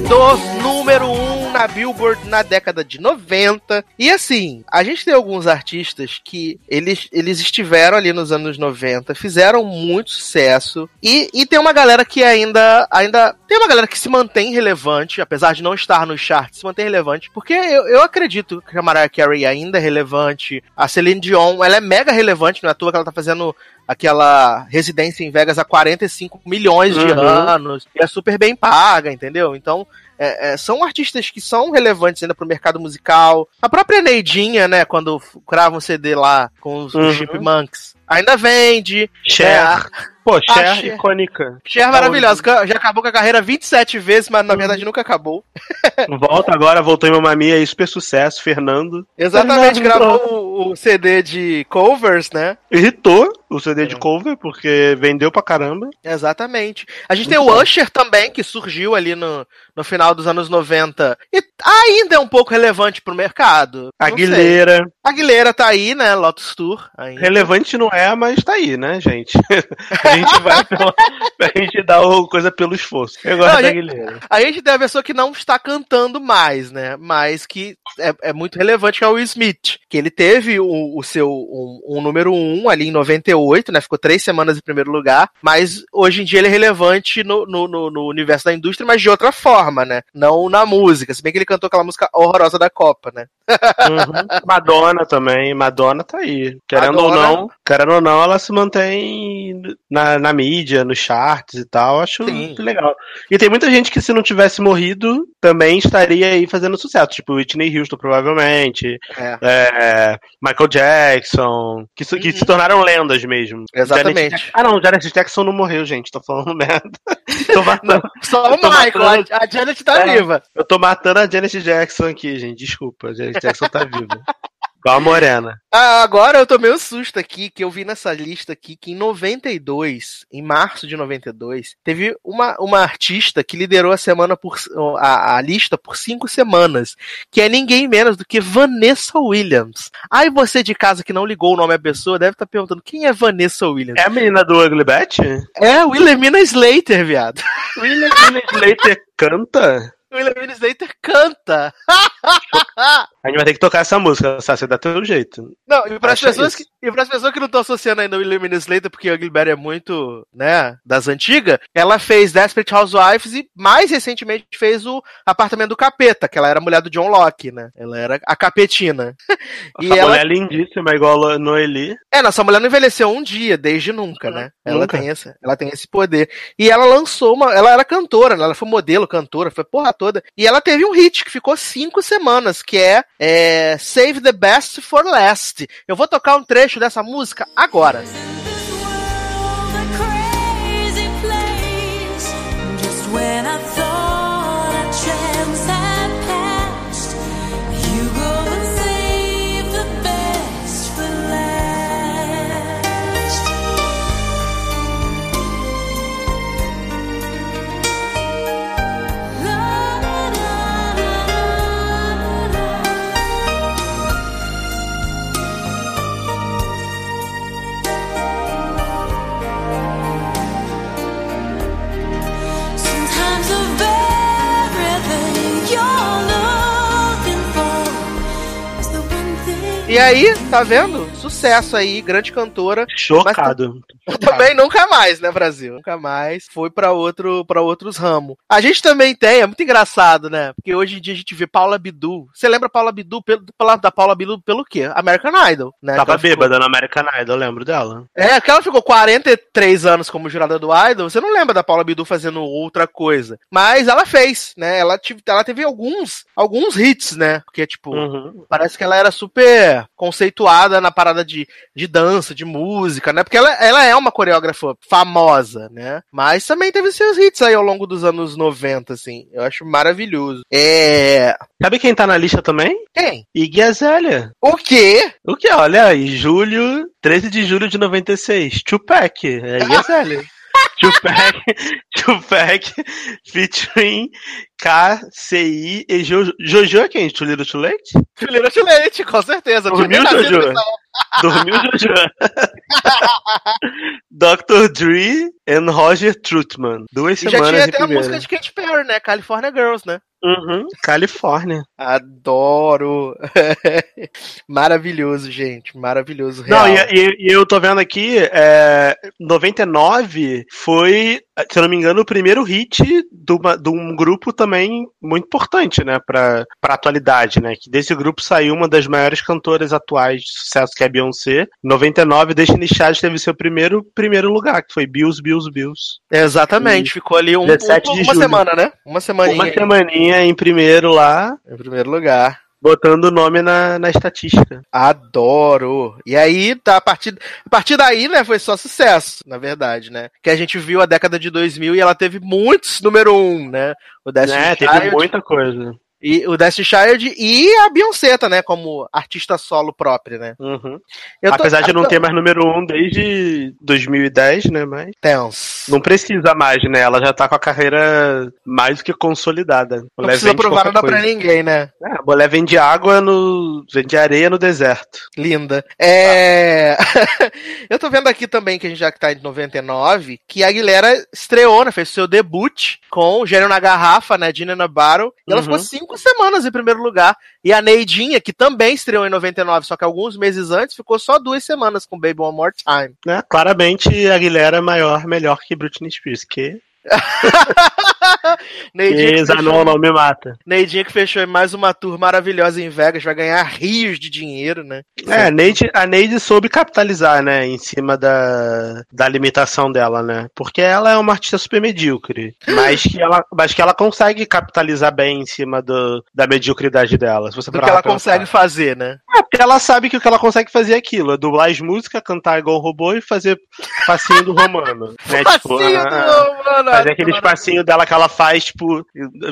Dos número 1 na Billboard na década de 90. E assim, a gente tem alguns artistas que eles, eles estiveram ali nos anos 90, fizeram muito sucesso. E, e tem uma galera que ainda, ainda. Tem uma galera que se mantém relevante, apesar de não estar nos charts, se mantém relevante. Porque eu, eu acredito que a Mariah Carey ainda é relevante. A Celine Dion, ela é mega relevante, não é à toa que ela tá fazendo aquela residência em Vegas há 45 milhões de Uhum. anos e é super bem paga, entendeu? Então, é, é, são artistas que são relevantes ainda pro mercado musical. A própria Neidinha, né, quando crava um CD lá com os, os Uhum. Chipmunks, ainda vende. Cher. Pô, Cher, Cher. icônica. Cher maravilhosa, que já acabou com a carreira 27 vezes, mas na verdade nunca acabou. Volta agora, voltou em Mamma Mia aí, super sucesso, Fernando. Exatamente, Fernando. gravou o, o CD de covers, né? Irritou o CD de cover, porque vendeu pra caramba. Exatamente. A gente tem o Usher também, que surgiu ali no, no final dos anos 90 e ainda é um pouco relevante pro mercado. Não sei. Aguilera. Aguilera tá aí, né? Lotus Tour. Ainda. Relevante não é, mas tá aí, né, gente? a gente vai pela, a gente dá o coisa pelo esforço. Eu gosto Não, a da gente- Aguilera. A gente tem a pessoa que não está cantando mais, né? Mas que é, é muito relevante, que é o Will Smith. Que ele teve o, o seu um, um número um ali em 98, né? Ficou três semanas em primeiro lugar. Mas hoje em dia ele é relevante no, no, no- no universo da indústria, mas de outra forma, né? Não na música. Se bem que ele cantou aquela música horrorosa da Copa, né? Uhum. Madonna também, Madonna tá aí. Querendo ou Madonna. não, querendo ou não, ela se mantém na, na mídia, nos charts e tal. Acho Sim. muito legal. E tem muita gente que se não tivesse morrido, também estaria aí fazendo sucesso. Tipo Whitney Houston, provavelmente. É. É, Michael Jackson. Que, se- que Uhum. se tornaram lendas mesmo. Exatamente. Ah, não, Janet Jackson não morreu, gente. Tô falando merda. tô matando, Só o Michael, matando- a, a Janet tá É. viva. eu tô matando a Janet Jackson aqui, gente. Desculpa, a Janet Jackson tá viva. Igual a Morena. Ah, agora eu tomei um susto aqui, que eu vi nessa lista aqui, que em 92, em março de 92, teve uma, uma artista que liderou a semana por a, a lista por cinco semanas, que é ninguém menos do que Vanessa Williams. Aí você de casa que não ligou o nome à pessoa deve estar perguntando quem é Vanessa Williams. É a menina do Ugly Betty? É, Wilhelmina Slater, viado. William Slater canta? Wilhelmina Slater canta. A gente vai ter que tocar essa música? Você dá teu jeito. Não, e para as Acha pessoas isso. que, e pessoas que não estão associando ainda o William Slater, porque a Gilbert é muito, né, das antigas, ela fez Desperate Housewives e mais recentemente fez o Apartamento do Capeta, que ela era a mulher do John Locke, né? Ela era a capetina. e Essa ela, mulher é lindíssima, igual a Noeli. é, nossa mulher não envelheceu um dia, desde nunca, né? Ela Nunca. tem esse, ela tem esse poder. E ela lançou uma, ela era cantora, ela foi modelo, cantora, foi porra toda. E ela teve um hit que ficou cinco semanas, que é, é Save the Best for Last. Eu vou tocar um trecho dessa música agora. Just E aí, tá vendo? Sucesso aí, grande cantora. Chocado. Também nunca mais, né, Brasil? Nunca mais. Foi pra outro para outros ramos. A gente também tem, é muito engraçado, né? Porque hoje em dia a gente vê Paula Bidu. Você lembra Paula Bidu pelo, da Paula Bidu pelo quê? American Idol, né? Tava ela ficou- bêbada no American Idol, eu lembro dela. É, que ela ficou 43 anos como jurada do Idol, você não lembra da Paula Bidu fazendo outra coisa. Mas ela fez, né? Ela, tive, ela teve alguns, alguns hits, né? Porque, tipo, Uhum. parece que ela era super conceituada na parada de, de dança, de música, né? Porque ela, ela é uma coreógrafa famosa, né? Mas também teve seus hits aí ao longo dos anos 90, assim. Eu acho maravilhoso. É. Sabe quem tá na lista também? Quem? Iggy Azalea. O quê? O que? Olha aí, julho, 13 de julho de 96. Tupac, é Iggy Azalea. Tupac, Tupac, featuring KCI e Jo- Jojo é quem? Tuliro Tulete? Juliana Leite, com certeza. Dormiu, Jojo? Dormiu, Jojo? Dr. Dre and Roger Troutman. Duas E já semanas tinha em até a música de Katy Perry, né? California Girls, né? Uhum, Califórnia. Adoro. Maravilhoso, gente. Maravilhoso. Não, Real. e, e- e eu tô vendo aqui, é, 99 foi, se eu não me engano, o primeiro hit de, uma- de um grupo também muito importante, né, pra, pra atualidade, né, que desse grupo saiu uma das maiores cantoras atuais de sucesso, que é a Beyoncé. Em 99, Destiny Child teve seu primeiro, primeiro lugar, que foi Bills, Bills, Bills. Exatamente. Ficou ali um, 17 um- uma julho. semana, né? Uma semaninha. Uma semaninha em primeiro lá, Em primeiro lugar. botando o nome na, na estatística. Adoro. E aí, tá, a partir, a partir daí, né, foi só sucesso, na verdade, né? Que a gente viu a década de 2000 e ela teve muitos número um, né? O Destiny né, teve muita coisa. E, o Destiny Child e a Beyoncé, tá, né? Como artista solo própria, né? Uhum. Tô- Apesar de não ter mais número um desde 2010, né? Mas Tenso. não precisa mais, né? Ela já tá com a carreira mais do que consolidada. Não precisa provar nada pra coisa. ninguém, né? É, a mulher vende água no. vende areia no deserto. Linda. É... eu tô vendo aqui também que a gente já que tá em 99, que a Aguilera estreou, né? Fez seu debut com o Gênio na Garrafa, né? Gina na Battle. E ela Uhum. ficou cinco semanas em primeiro lugar. E a Neidinha, que também estreou em 99, só que alguns meses antes, ficou só duas semanas com Baby One More Time. Né? Claramente a Aguilera é maior, melhor que Britney Spears, que, Neidinha, que fechou, não me mata. Neidinha que fechou mais uma tour maravilhosa em Vegas, vai ganhar rios de dinheiro, né? É, a Neide, a Neide soube capitalizar, né, em cima da, da limitação dela, né? Porque ela é uma artista super medíocre, mas que ela, mas que ela consegue capitalizar bem em cima do, da mediocridade dela. Se você Do que ela consegue pensar. fazer, né? É, porque ela sabe que o que ela consegue fazer é aquilo, é dublar as músicas, cantar igual robô e fazer passinho do romano. né? Tipo, Facinho ah, do mano. Fazer aqueles passinhos dela que ela faz, tipo,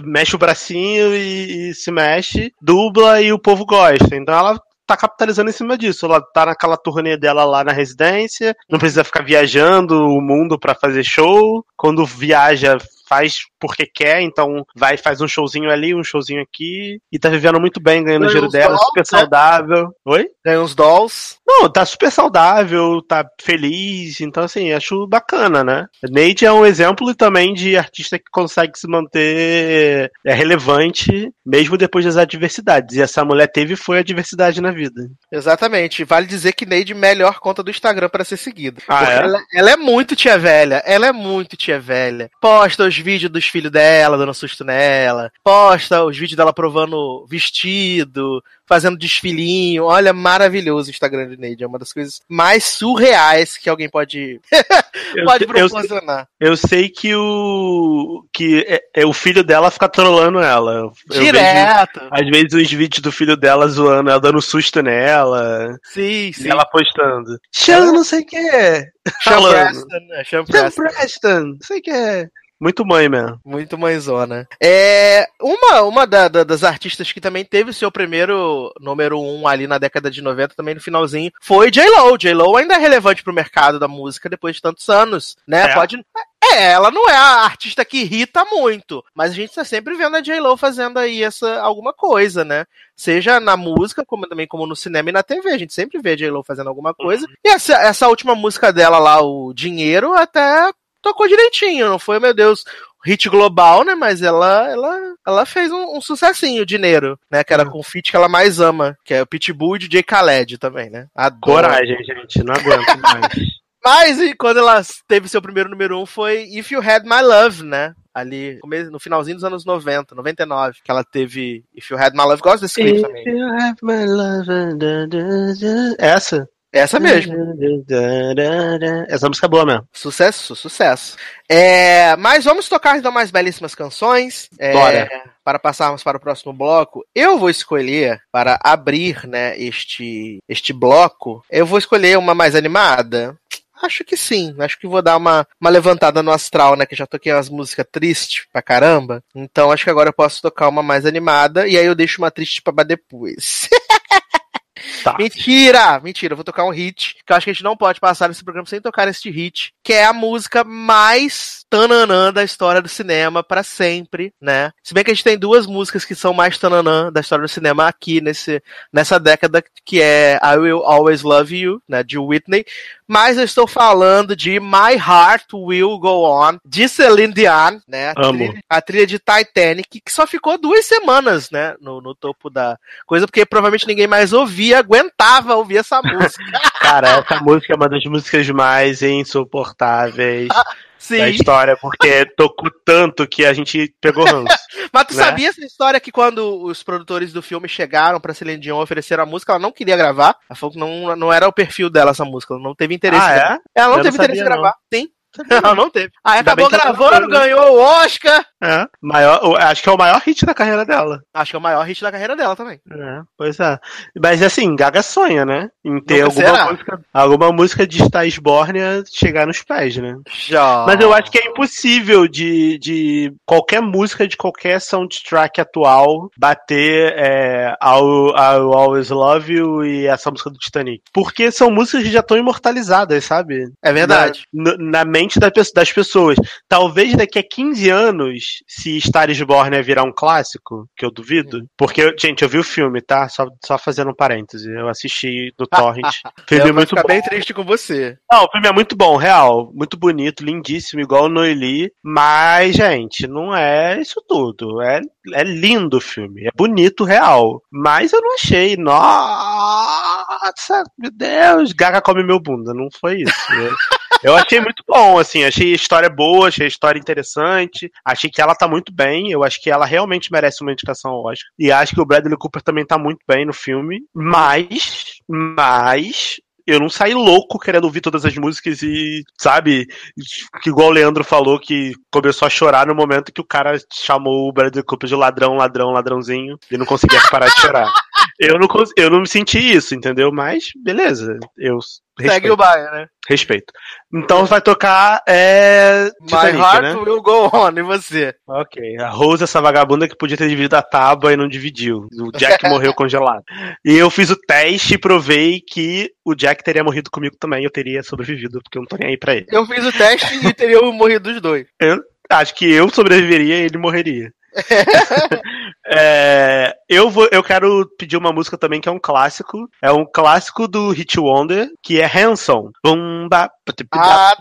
mexe o bracinho e, e se mexe, dubla e o povo gosta. Então ela tá capitalizando em cima disso. Ela tá naquela turnê dela lá na residência, não precisa ficar viajando o mundo pra fazer show. Quando viaja, faz porque quer, então vai faz um showzinho ali, um showzinho aqui, e tá vivendo muito bem, ganhando o dinheiro dela, dólares, super né? saudável. Oi? Ganha uns dolls. Não, tá super saudável, tá feliz, então assim, acho bacana, né? Nate é um exemplo também de artista que consegue se manter é, relevante mesmo depois das adversidades. E essa mulher teve foi adversidade na vida. Exatamente. Vale dizer que Neide melhor conta do Instagram para ser seguida. Ah, é? ela, ela é muito tia velha. Ela é muito tia velha. Posta os vídeos dos filhos dela, dando susto nela. Posta os vídeos dela provando vestido, fazendo desfilinho. Olha, maravilhoso o Instagram de Neide. É uma das coisas mais surreais que alguém pode, Eu, pode eu, proporcionar. eu sei que o que é, é o filho dela fica trolando ela. Eu vejo, Direto. às vezes os vídeos do filho dela zoando, ela dando susto nela, Sim, sim. ela postando. Chama não sei o que. Sean falando. Preston, né? Sean Preston. Preston, não sei o que é. Muito mãe mesmo. Muito mãezona. É, uma uma da- da- das artistas que também teve o seu primeiro número um ali na década de 90, também no finalzinho, foi J-Lo. J-Lo ainda é relevante pro mercado da música depois de tantos anos, né? É. Pode... É, ela não é a artista que irrita muito, mas a gente tá sempre vendo a J-Lo fazendo aí essa, alguma coisa, né? Seja na música, como também como no cinema e na TV. A gente sempre vê a J-Lo fazendo alguma coisa. E essa, essa última música dela lá, o Dinheiro, até tocou direitinho, não foi, meu Deus, hit global, né? Mas ela, ela, ela fez um, um sucessinho de Nero, né? Que era com o feat que ela mais ama, que é o Pitbull e DJ Khaled também, né? Adoro. Coragem, gente, não aguento mais. Mas e quando ela teve seu primeiro número um foi If You Had My Love, né? Ali no finalzinho dos anos 90, 99, que ela teve If You Had My Love. Gosto desse clipe também. you have my love. Essa? Essa mesmo. Essa música é boa mesmo. Sucesso, sucesso. É, mas vamos tocar então mais belíssimas canções. é, Bora. Para passarmos para o próximo bloco, eu vou escolher para abrir, né, este este bloco. Eu vou escolher uma mais animada. Acho que sim. Acho que vou dar uma, uma levantada no astral, né? Que já toquei umas músicas tristes pra caramba. Então acho que agora eu posso tocar uma mais animada. E aí eu deixo uma triste pra depois. Tá. Mentira! Mentira, vou tocar um hit, que eu acho que a gente não pode passar nesse programa sem tocar este hit, que é a música mais tananã da história do cinema pra sempre, né? Se bem que a gente tem duas músicas que são mais tananã da história do cinema aqui nesse, nessa década, que é I Will Always Love You, né, de Whitney, mas eu estou falando de My Heart Will Go On, de Celine Dion, né? A, Amo. trilha, a trilha de Titanic, que só ficou duas semanas, né? No, no topo da coisa, porque provavelmente ninguém mais ouvia, aguentava ouvir essa música. Cara, essa música é uma das músicas mais insuportáveis da Sim. história, porque tocou tanto que a gente pegou ranço. Mas tu né? sabia essa história que quando os produtores do filme chegaram pra Celine Dion oferecer a música, ela não queria gravar? Falou que não, não era o perfil dela essa música, ela não teve interesse. em ah, gravar. é? Ela não Eu teve não interesse em gravar. Sim. Ela não teve. Aí Ainda acabou gravando, né? ganhou o Oscar. É. Maior, acho que é o maior hit da carreira dela. Acho que é o maior hit da carreira dela também. É, pois é. Mas assim, Gaga sonha, né? Em ter Nunca alguma será. música, alguma música de Stais Bórnia chegar nos pés, né? Já. Mas eu acho que é impossível de, de qualquer música de qualquer soundtrack atual bater é, I'll, I'll Always Love You e essa música do Titanic. Porque são músicas que já estão imortalizadas, sabe? É verdade. Na, na mente pe- das pessoas. Talvez daqui a 15 anos, se Star is Born virar um clássico, que eu duvido. Porque, gente, eu vi o filme, tá? Só, só fazendo um parêntese. Eu assisti no Torrent. filme eu vou muito bom. bem triste com você. Não, o filme é muito bom, real. Muito bonito, lindíssimo, igual o Noeli. Mas, gente, não é isso tudo. É, é lindo o filme. É bonito, real. Mas eu não achei. Nossa, meu Deus. Gaga come meu bunda. Não foi isso. Eu, achei muito bom, assim. Achei a história boa, achei a história interessante. Achei que ela tá muito bem. Eu acho que ela realmente merece uma indicação ao. E acho que o Bradley Cooper também tá muito bem no filme. Mas, mas, eu não saí louco querendo ouvir todas as músicas e, sabe, que igual o Leandro falou, que começou a chorar no momento que o cara chamou o Bradley Cooper de ladrão, ladrão, ladrãozinho, e não conseguia parar de chorar. Eu não, cons- eu não me senti isso, entendeu? Mas, beleza, eu Segue respeito. o baile, né? respeito. Então vai tocar é, My Titanic, heart né? will go on, e você? Ok, a Rose, essa vagabunda que podia ter dividido a tábua e não dividiu. O Jack morreu congelado. E eu fiz o teste e provei que o Jack teria morrido comigo também. Eu teria sobrevivido, porque eu não tô nem aí pra ele. Eu fiz o teste e teria morrido dos dois. Acho que eu sobreviveria e ele morreria. É, eu, vou, eu quero pedir uma música também que é um clássico. É um clássico do Hit Wonder, que é Hanson.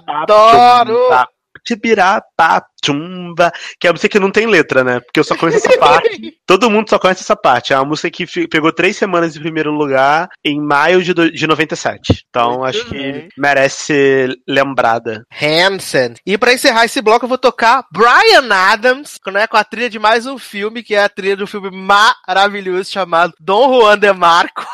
Adoro! Tibirapá, Chumba, que é uma música que não tem letra, né? Porque eu só conheço essa parte. Todo mundo só conhece essa parte. É uma música que pegou três semanas em primeiro lugar em maio de, do- de 97. Então Muito acho que bem. merece ser lembrada. Hansen. E pra encerrar esse bloco, eu vou tocar Brian Adams, né, com a trilha de mais um filme, que é a trilha do filme maravilhoso chamado Dom Juan de Marco.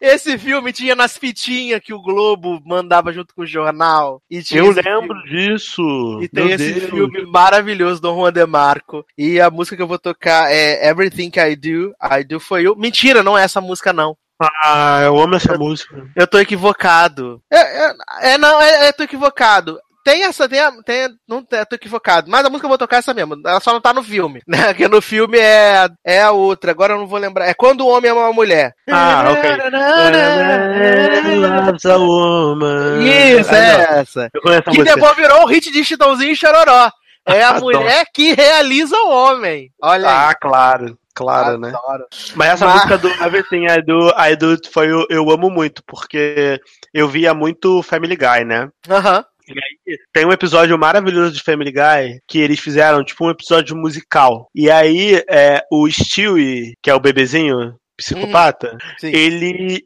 Esse filme tinha nas fitinhas que o Globo mandava junto com o jornal. E tinha Eu lembro filme- disso. E tem Meu esse Deus. filme maravilhoso do Juan de Marco. E a música que eu vou tocar é Everything I Do, I Do For You. Mentira, não é essa música, não. Ah, eu amo essa música. Eu tô equivocado. É, é, é, não, é, é, tô equivocado. Tem essa, tem a, tem, não, é, tô equivocado. Mas a música que eu vou tocar é essa mesmo. Ela só não tá no filme, né? Porque no filme é, é a outra. Agora eu não vou lembrar. É quando o homem ama uma mulher. Ah, ok. Loves a woman. Isso, é essa. Eu a Que depois virou um hit de Chitãozinho e Chororó. É a mulher que realiza o homem. Olha aí. Ah, claro. Claro, né? Mas essa Mas- música do Everything I Do, I Do For You, eu amo muito, porque eu via muito Family Guy, né? Aham. E aí, tem um episódio maravilhoso de Family Guy que eles fizeram, tipo, um episódio musical. E aí, é, o Stewie, que é o bebezinho psicopata, Sim. ele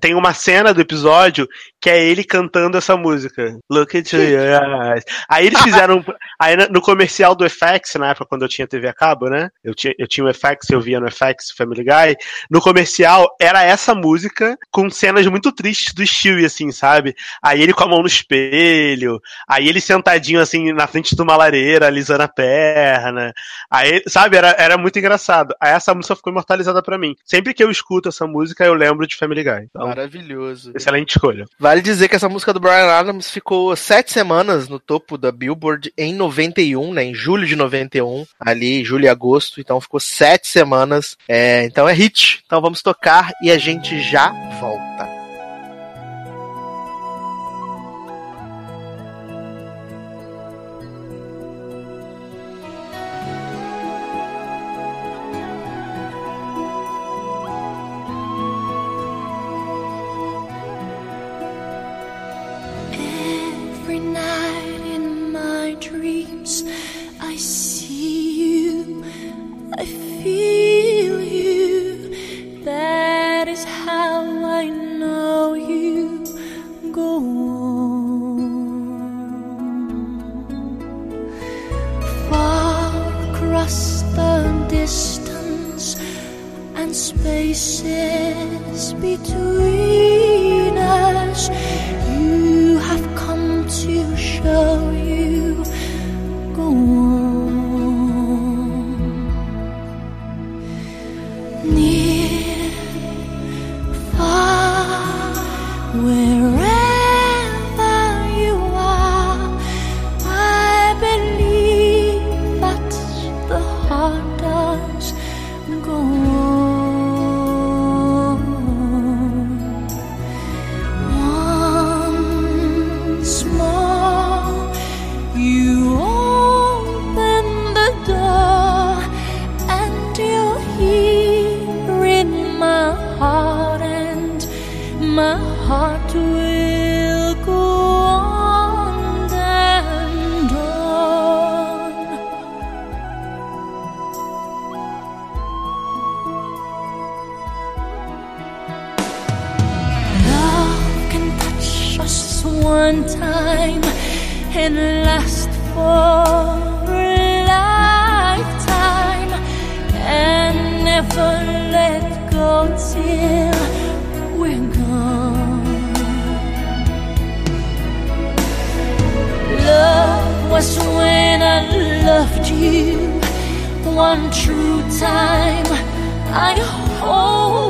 tem uma cena do episódio que é ele cantando essa música. Look into your eyes. Aí eles fizeram. aí no comercial do FX, na época quando eu tinha TV a cabo, né? Eu tinha, eu tinha o FX, eu via no FX Family Guy. No comercial era essa música com cenas muito tristes do Stewie, assim, sabe? Aí ele com a mão no espelho, aí ele sentadinho assim na frente de uma lareira, alisando a perna. Aí, sabe, era, era muito engraçado. Aí essa música ficou imortalizada pra mim. Sempre que eu escuto essa música, eu lembro de Family Guy. Então, Maravilhoso. excelente escolha. Vale dizer que essa música do Brian Adams ficou sete semanas no topo da Billboard em 91, né? Em julho de 91, ali, julho e agosto. Então ficou sete semanas. É, então é hit. Então vamos tocar e a gente já volta. small one true time. I hold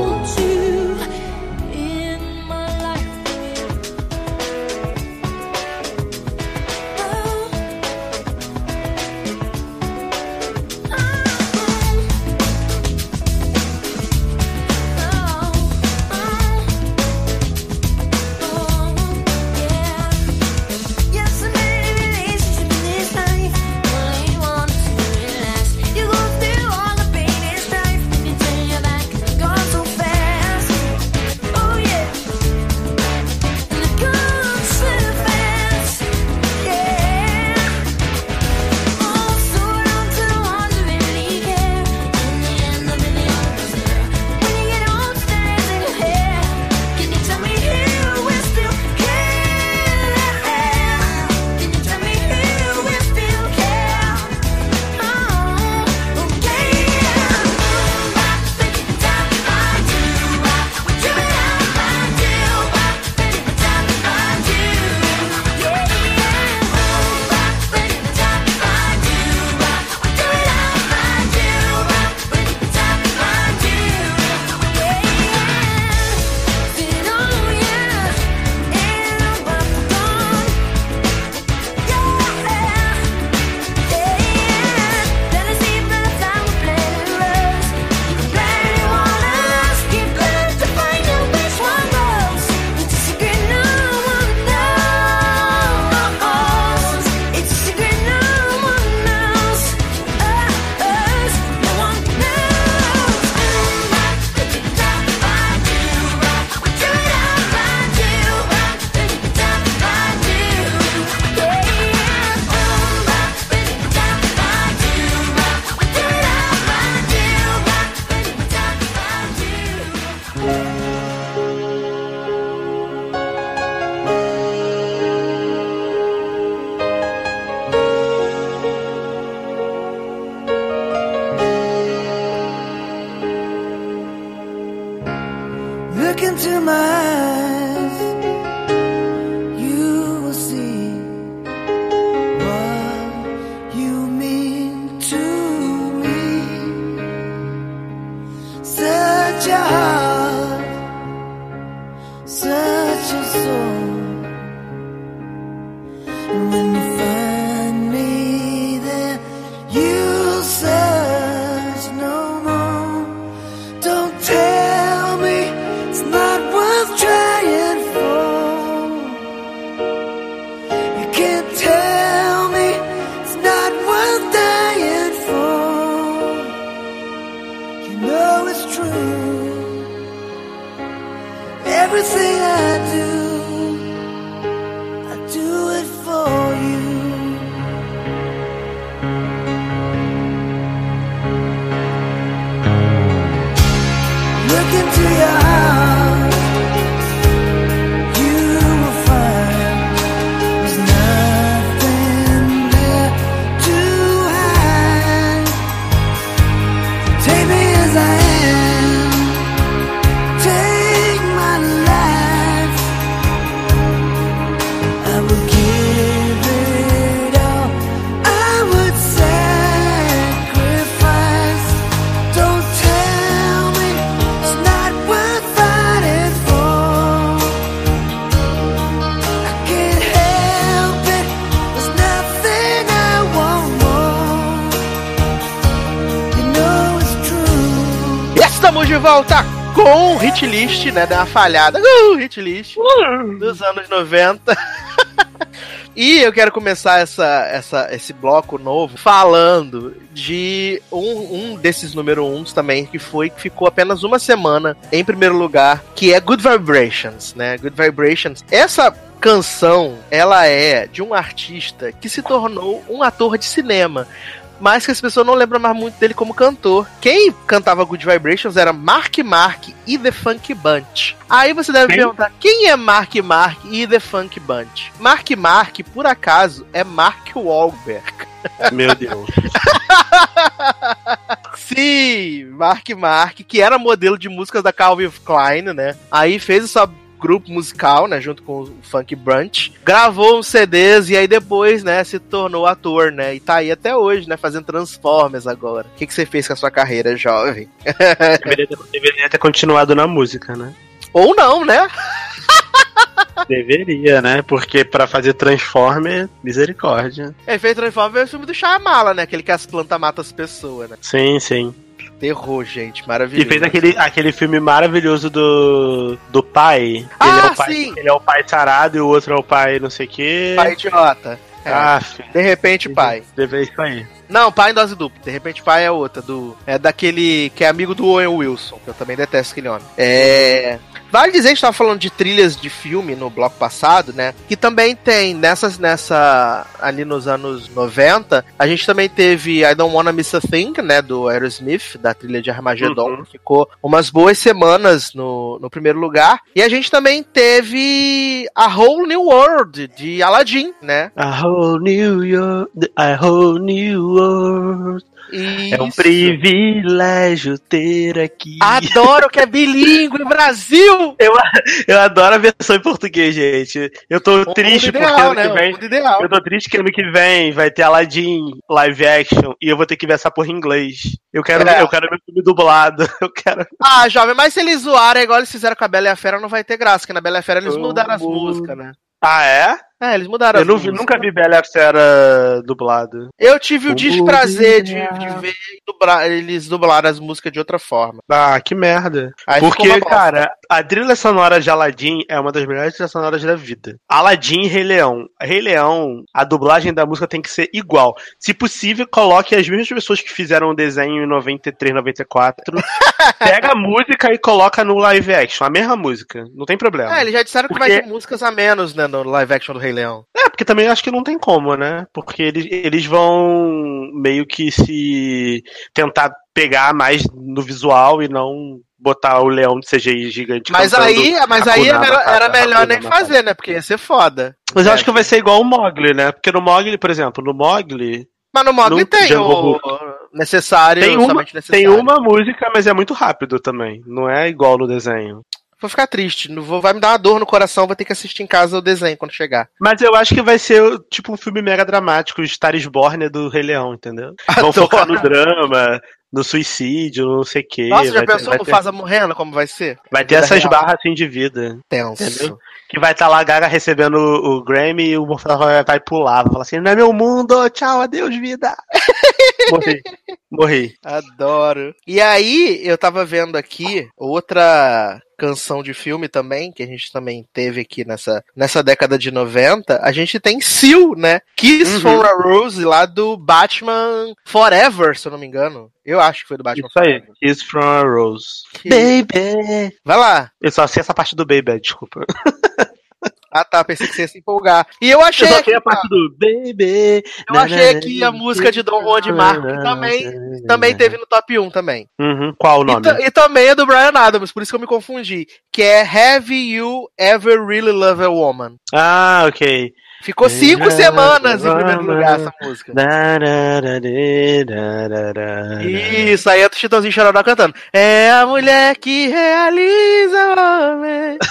hit list, né? Deu uma falhada. Uh, hit list dos anos 90. E eu quero começar essa, essa, esse bloco novo falando de um, um desses número uns também, que foi que ficou apenas uma semana em primeiro lugar, que é Good Vibrations, né? Good Vibrations. Essa canção, ela é de um artista que se tornou um ator de cinema mas que as pessoas não lembram mais muito dele como cantor. Quem cantava Good Vibrations era Mark Mark e The Funk Bunch. Aí você deve perguntar, quem é Mark Mark e The Funk Bunch? Mark Mark, por acaso, é Mark Wahlberg. Meu Deus. Sim, Mark Mark, que era modelo de músicas da Calvin Klein, né? Aí fez seu grupo musical, né, junto com o Funk Brunch, gravou uns CDs e aí depois, né, se tornou ator, né? E tá aí até hoje, né, fazendo Transformers agora. O que, que você fez com a sua carreira jovem? deveria, ter, deveria ter continuado na música, né? Ou não, né? Deveria, né? Porque pra fazer Transformer, misericórdia. Ele fez Transformers é o filme do Shyamala, né? Aquele que as plantas matam as pessoas, né? Sim, sim. Terror, gente, E maravilhoso. fez aquele, aquele filme maravilhoso do, do pai. Ah, ele é o pai, sim. Ele é o pai sarado e o outro é o pai não sei o quê. Pai idiota. É. Ah. De repente, pai. Deve isso aí. Não, pai em dose dupla. De repente, pai é outra. Do, é daquele que é amigo do Owen Wilson, que eu também detesto aquele homem. É. Vale dizer, a gente tava falando de trilhas de filme no bloco passado, né? Que também tem nessas, nessa. Ali nos anos 90, a gente também teve I Don't Wanna Miss a Thing, né? Do Aerosmith, da trilha de Armageddon. Uhum. que Ficou umas boas semanas no, no primeiro lugar. E a gente também teve A Whole New World, de Aladdin, né? A whole New York, a whole new world. É um Isso. privilégio ter aqui. Adoro que é bilíngue, Brasil! Eu, eu adoro a versão em português, gente. Eu tô O triste porque ano né? que vem. ideal. Eu tô triste que ano que vem vai ter Aladdin live action e eu vou ter que ver essa porra em inglês. Eu quero, É. eu quero meu filme dublado. Eu quero. Ah, jovem, mas se eles zoarem igual eles fizeram com a Bela e a Fera, não vai ter graça, porque na Bela e a Fera eles Oh, mudaram as músicas, né? Ah, é? É, eles mudaram Eu as não vi- nunca vi Bela e a Fera dublado. Eu tive o Oh, desprazer de, de ver dublar- eles dublaram as músicas de outra forma. Ah, que merda. Aí Porque, cara, a trilha sonora de Aladdin é uma das melhores trilhas sonoras da vida. Aladdin e Rei Leão. Rei Leão, a dublagem da música tem que ser igual. Se possível, coloque as mesmas pessoas que fizeram o desenho em 93, 94. pega a música e coloca no live action. A mesma música. Não tem problema. É, eles já disseram que Porque- vai ter músicas a menos, né, no live action do Rei Leão. É, porque também acho que não tem como, né? Porque eles, eles vão meio que se tentar pegar mais no visual e não botar o leão de CGI gigante. Mas aí, mas aí era, Matata, era melhor nem fazer, né? Porque ia ser foda. Mas eu É. acho que vai ser igual o Mogli, né? Porque no Mogli, por exemplo, no Mogli Mas no Mogli tem o necessário, tem uma, necessário. tem uma música, mas é muito rápido também. Não é igual no desenho. Vou ficar triste. Não vou, vai me dar uma dor no coração, vou ter que assistir em casa o desenho quando chegar. Mas eu acho que vai ser tipo um filme mega dramático, Star is Born do Rei Leão, entendeu? Vão Adoro. focar no drama, no suicídio, não sei o quê. Nossa, já ter, pensou vai no ter, Fasa morrendo como vai ser? vai ter essas real. barras assim de vida. Tenso. Entendeu? Que vai estar lá a Gaga recebendo o, o Grammy e o Morfeu vai, vai pular. Vai falar assim: não é meu mundo, tchau, adeus, vida. Morri. Morri. Adoro. E aí, eu tava vendo aqui outra canção de filme também, que a gente também teve aqui nessa, nessa década de 90. A gente tem Seal, né? Kiss Uhum. for a Rose, lá do Batman Forever, se eu não me engano. Eu acho que foi do Batman Isso aí. Forever. Kiss from a Rose. Baby. Vai lá. Eu só sei essa parte do Baby, desculpa. Ah tá, pensei que você ia se empolgar. E eu achei Eu sei a parte do Baby. eu achei aqui a música de Dom Juan de Marco, que também, também teve no top 1 também. Uhum. Qual o E, nome? ta- e também é do Brian Adams, por isso que eu me confundi. Que é Have You Ever Really Loved a Woman? Ah, ok. Ficou cinco semanas em primeiro lugar essa música. Isso, aí é o Chitãozinho Chororó cantando. É a mulher que realiza o homem.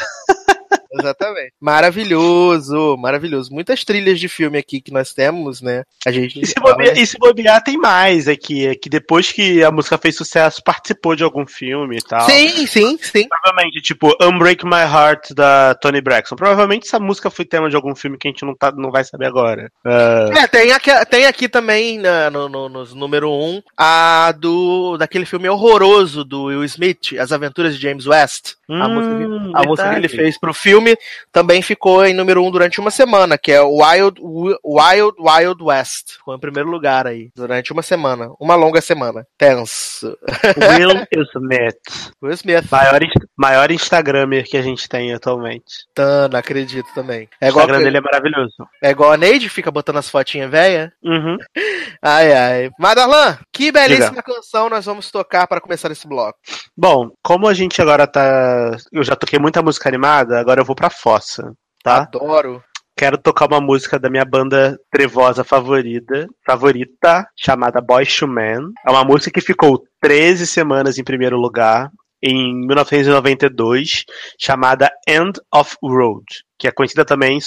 Exatamente. Maravilhoso, maravilhoso. Muitas trilhas de filme aqui que nós temos, né? A gente. E se, bobear, e se bobear, tem mais aqui. É que depois que a música fez sucesso, participou de algum filme e tal. Sim, sim, sim. Provavelmente, tipo, Unbreak My Heart da Tony Braxton. Provavelmente essa música foi tema de algum filme que a gente não, tá, não vai saber agora. Ah, É, tem aqui, tem aqui também né, no, no, nos número 1 um, a do daquele filme horroroso do Will Smith, As Aventuras de James West. A Hum, música, que- a música que ele fez pro filme também ficou em número 1 um durante uma semana, que é Wild, Wild Wild West. Ficou em primeiro lugar aí, durante uma semana. Uma longa semana. Tenso. Will Smith. Will Smith. Maior, maior Instagramer que a gente tem atualmente. Tá, não acredito também. É O Instagram dele é maravilhoso. é igual a Neide, fica botando as fotinhas velha. Uhum. Ai, ai. Mas, Darlan, que belíssima canção nós vamos tocar para começar esse bloco. Bom, como a gente agora tá. Eu já toquei muita música animada, agora eu vou pra fossa, tá? Adoro. Quero tocar uma música da minha banda trevosa favorita, favorita, chamada Boys to Men. É uma música que ficou 13 semanas em primeiro lugar em 1992, chamada End of Road, que é conhecida também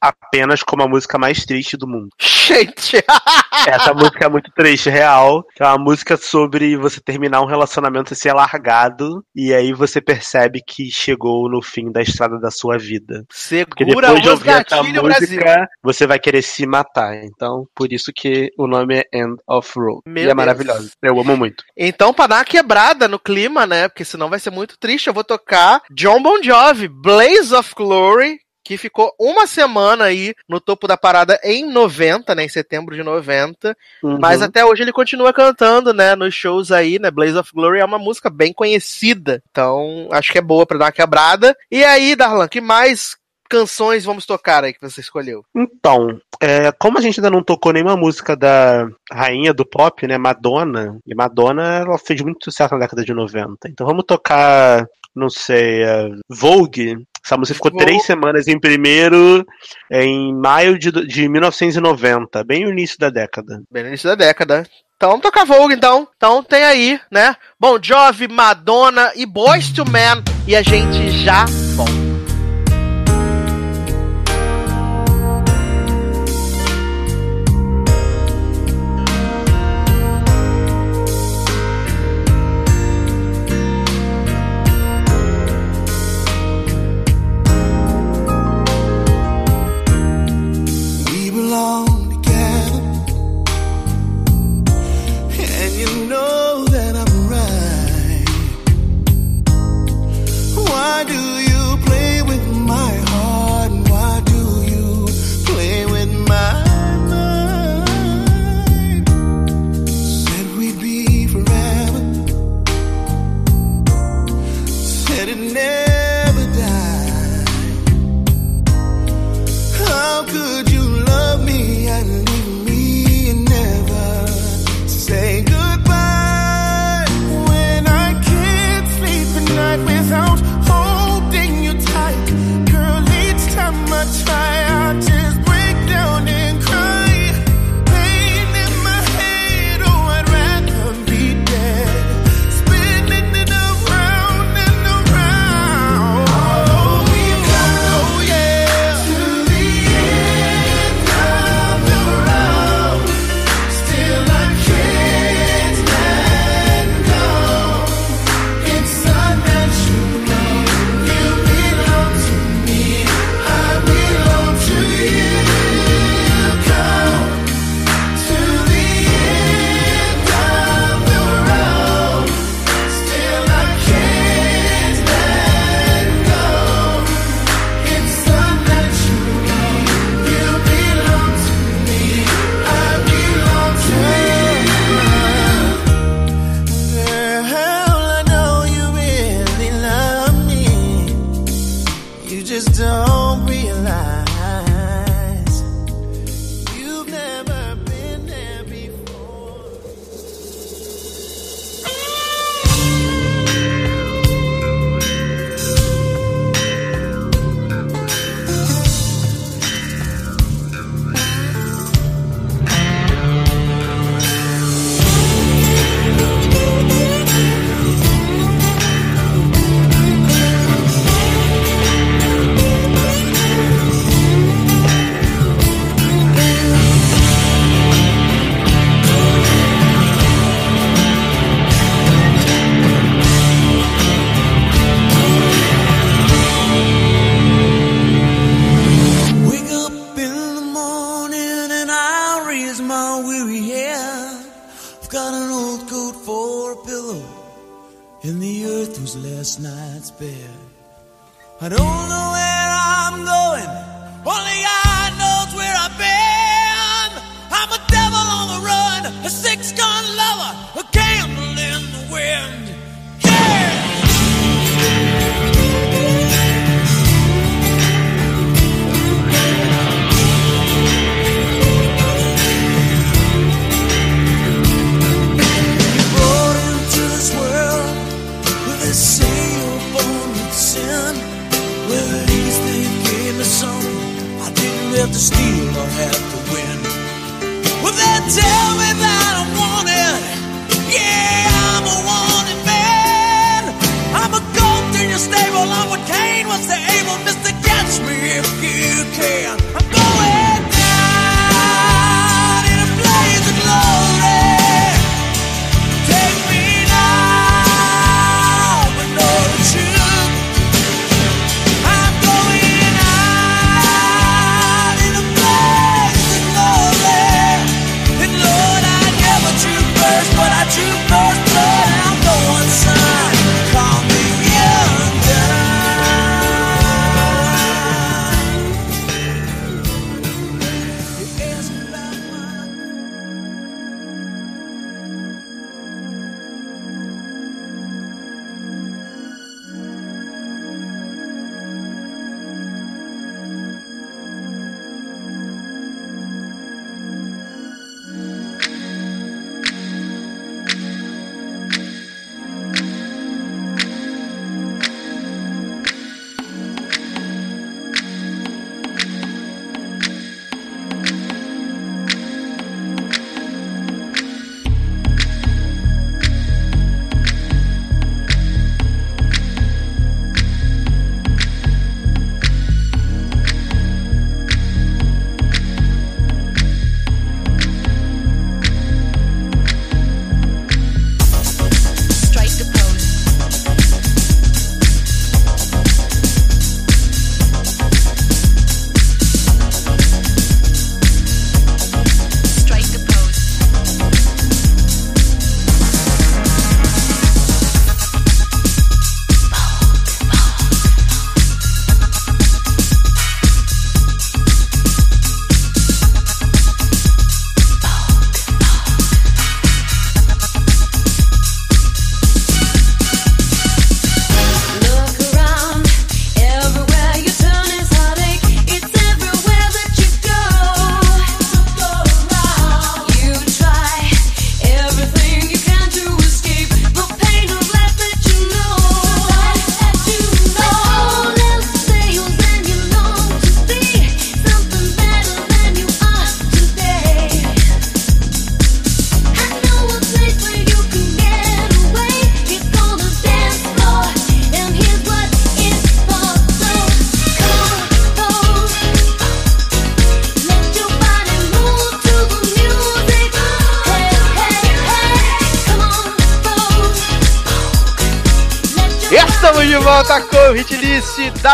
apenas como a música mais triste do mundo. Gente, Essa música é muito triste, real. É uma música sobre você terminar um relacionamento e ser largado, e aí você percebe que chegou no fim da estrada da sua vida. Porque segura depois de ouvir essa gatilhos, Brasil. música, você vai querer se matar. Então, por isso que o nome é End of Road. Meu e é Deus. maravilhoso. Eu amo muito. Então, pra dar uma quebrada no clima, né? Porque senão vai ser muito triste, eu vou tocar John Bon Jovi, Blaze of Glory, que ficou uma semana aí no topo da parada em 90, né? Em setembro de 90. Mas Uhum. até hoje ele continua cantando, né? Nos shows aí, né? Blaze of Glory é uma música bem conhecida. Então, acho que é boa pra dar uma quebrada. E aí, Darlan, que mais canções vamos tocar aí que você escolheu? Então, é, como a gente ainda não tocou nenhuma música da rainha do pop, né, Madonna, e Madonna ela fez muito sucesso na década de 90. Então vamos tocar, não sei, é, Vogue. Essa música ficou Vogue. três semanas em primeiro, em maio de, de 1990, bem no início da década. Bem no início da década. Então tocar Vogue, então. Então tem aí, né? Bon Jovi, Madonna e Boys to Men. E a gente já volta.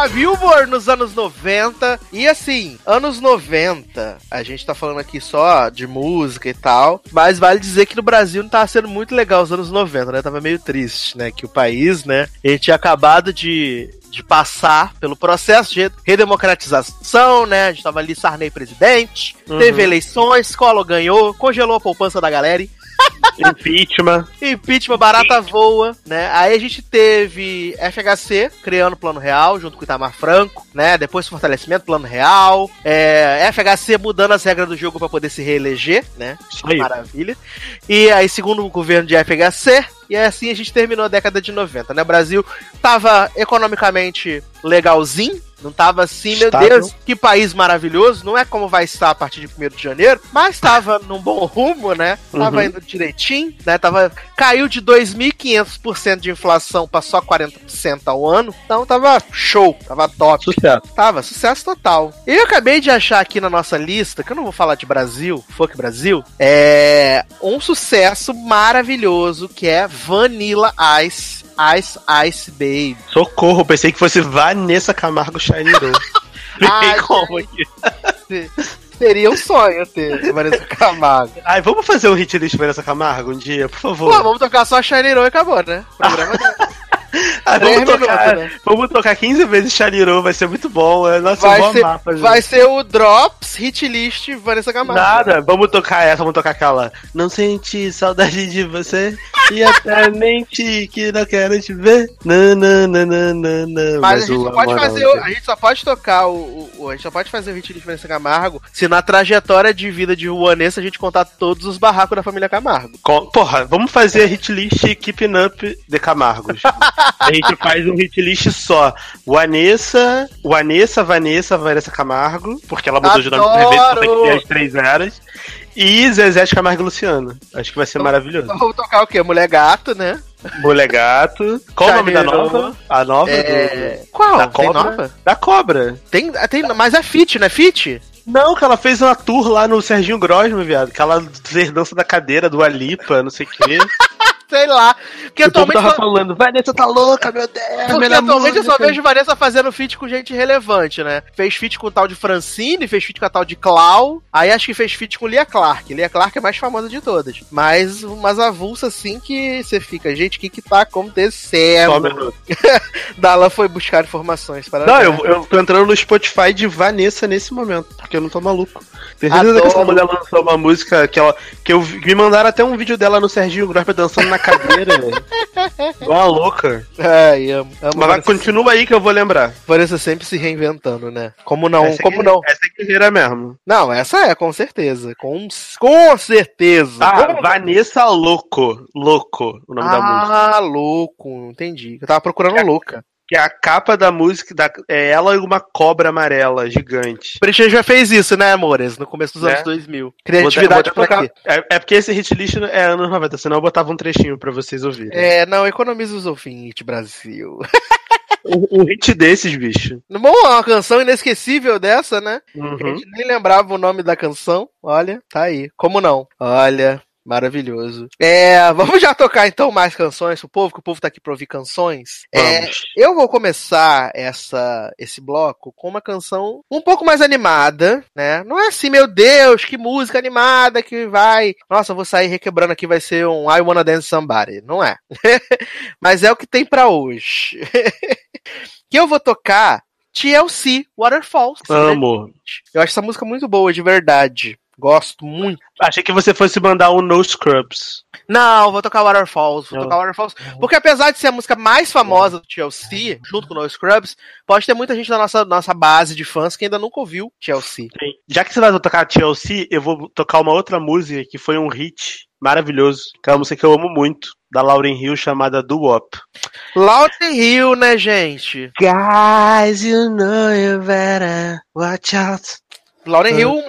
Da Billboard nos anos 90. E assim, anos 90, a gente tá falando aqui só de música e tal, mas vale dizer que no Brasil não tava sendo muito legal os anos 90, né? Tava meio triste, né? Que o país, né? A gente tinha acabado de de passar pelo processo de redemocratização, né? A gente tava ali, Sarney presidente, teve eleições, Collor ganhou, congelou a poupança da galera Impeachment. Impeachment, barata voa, né? Aí a gente teve FHC criando o Plano Real junto com o Itamar Franco, né? Depois fortalecimento, Plano Real. É, FHC mudando as regras do jogo para poder se reeleger, né? Aí. Maravilha. E aí, segundo o governo de FHC, e assim a gente terminou a década de 90, né? O Brasil tava economicamente legalzinho, não tava assim, meu Estável. Deus, que país maravilhoso. Não é como vai estar a partir de 1 de janeiro, mas tava num bom rumo, né? Tava Uhum. indo direitinho, né? Tava, caiu de 2.500% de inflação pra só 40% ao ano. Então tava show, tava top. Sucesso. Tava, sucesso total. E eu acabei de achar aqui na nossa lista, que eu não vou falar de Brasil, Fuck Brasil, é um sucesso maravilhoso que é Vanilla Ice, Ice Ice Baby. Socorro, pensei que fosse Vanessa Camargo Shiny. Ai, Fiquei como aqui? Seria um sonho ter Vanessa Camargo. Ai, vamos fazer um hit list Vanessa Camargo um dia, por favor. Pô, vamos tocar só Shiny e acabou, né? O programa Ah, vamos, tocar, né? vamos tocar 15 vezes Chaliru, vai ser muito bom. é, Nossa, vai ser, amar vai ser o Drops Hit List Vanessa Camargo. Nada, vamos tocar essa, vamos tocar aquela. Não senti saudade de você e até mente que não quero te ver. Não, não, não, não, não, não. Mas a gente, só pode fazer, o- a gente só pode tocar o, o- A gente só pode fazer o hit list Vanessa Camargo se na trajetória de vida de Vanessa a gente contar todos os barracos da família Camargo. Com- Porra, vamos fazer hit list Keeping Up de Camargos. a gente faz um hit list só. Vanessa, Vanessa, Vanessa, Vanessa Camargo, porque ela mudou de nome Adoro! vezes, só tem que ter as três eras. E Zezé de Camargo e Luciano. Acho que vai ser maravilhoso. Vamos tocar o quê? Mulher Gato, né? Mulher Gato. Qual o nome da Janeiro. nova? A nova É... do... Qual? Da cobra? nova? Da Cobra. Tem, tem, mas é fit, não é fit? Não, que ela fez uma tour lá no Serginho Grosma, viado. Que ela fez dança da cadeira do Alipa, não sei o quê. Sei lá. Porque o atualmente, tava só, falando, Vanessa tá louca, meu Deus. porque atualmente eu só música." vejo Vanessa fazendo feat com gente relevante, né? Fez feat com o tal de Francine, fez feat com a tal de Clau, aí acho que fez feat com Lia Clark. Lia Clark é a mais famosa de todas. Mas umas avulsas assim que você fica, gente, o que que tá Só um acontecendo? minuto. Dala foi buscar informações para Não, eu, eu tô entrando no Spotify de Vanessa nesse momento, porque eu não tô maluco. Tem certeza que essa mulher lançou uma música que ela. Que eu me mandaram até um vídeo dela no Serginho Grosma dançando na cadeira, velho. Uma louca. Ai, amo. amo Mas Vanessa, continua aí que eu vou lembrar. Vanessa sempre se reinventando, né? Como não? essa como é, não? Essa é guerreira mesmo. Não, essa é, com certeza. Com, com certeza. Ah, Com- Vanessa Louco. Louco, o nome da música. Ah, louco, entendi. Eu tava procurando louca. Que é a capa da música da, é ela e uma cobra amarela gigante. O já fez isso, né, amores? No começo dos Né? anos 2000. Vou dar- Criatividade vou pra tocar- quê? É, é porque esse hit list é anos 90, senão eu botava um trechinho pra vocês ouvirem. É, não, economiza os ouvintes, Brasil. Um, hit desses, bicho. Bom, uma canção inesquecível dessa, né? A Uhum. gente nem lembrava o nome da canção. Olha, tá aí. Como não? Olha, maravilhoso. É, vamos já tocar então mais canções pro povo, que o povo tá aqui pra ouvir canções. É, eu vou começar essa, esse bloco com uma canção um pouco mais animada, né? Não é assim, meu Deus, que música animada que vai. Nossa, eu vou sair requebrando aqui, vai ser um I Wanna Dance Somebody. Não é. Mas é o que tem pra hoje. que eu vou tocar TLC Waterfalls. Amo. Eu acho essa música muito boa, de verdade. Gosto muito. Achei que você fosse mandar um No Scrubs. Não, vou tocar Waterfalls. Vou Não. tocar Waterfalls. Porque apesar de ser a música mais famosa do TLC, junto com No Scrubs, pode ter muita gente da nossa, nossa base de fãs que ainda nunca ouviu TLC. Já que você vai tocar TLC, eu vou tocar uma outra música que foi um hit maravilhoso. Que é uma música que eu amo muito, da Lauren Hill, chamada Do Wop. Lauren Hill, né, gente? Guys, you know you better watch out. Lauren Hill.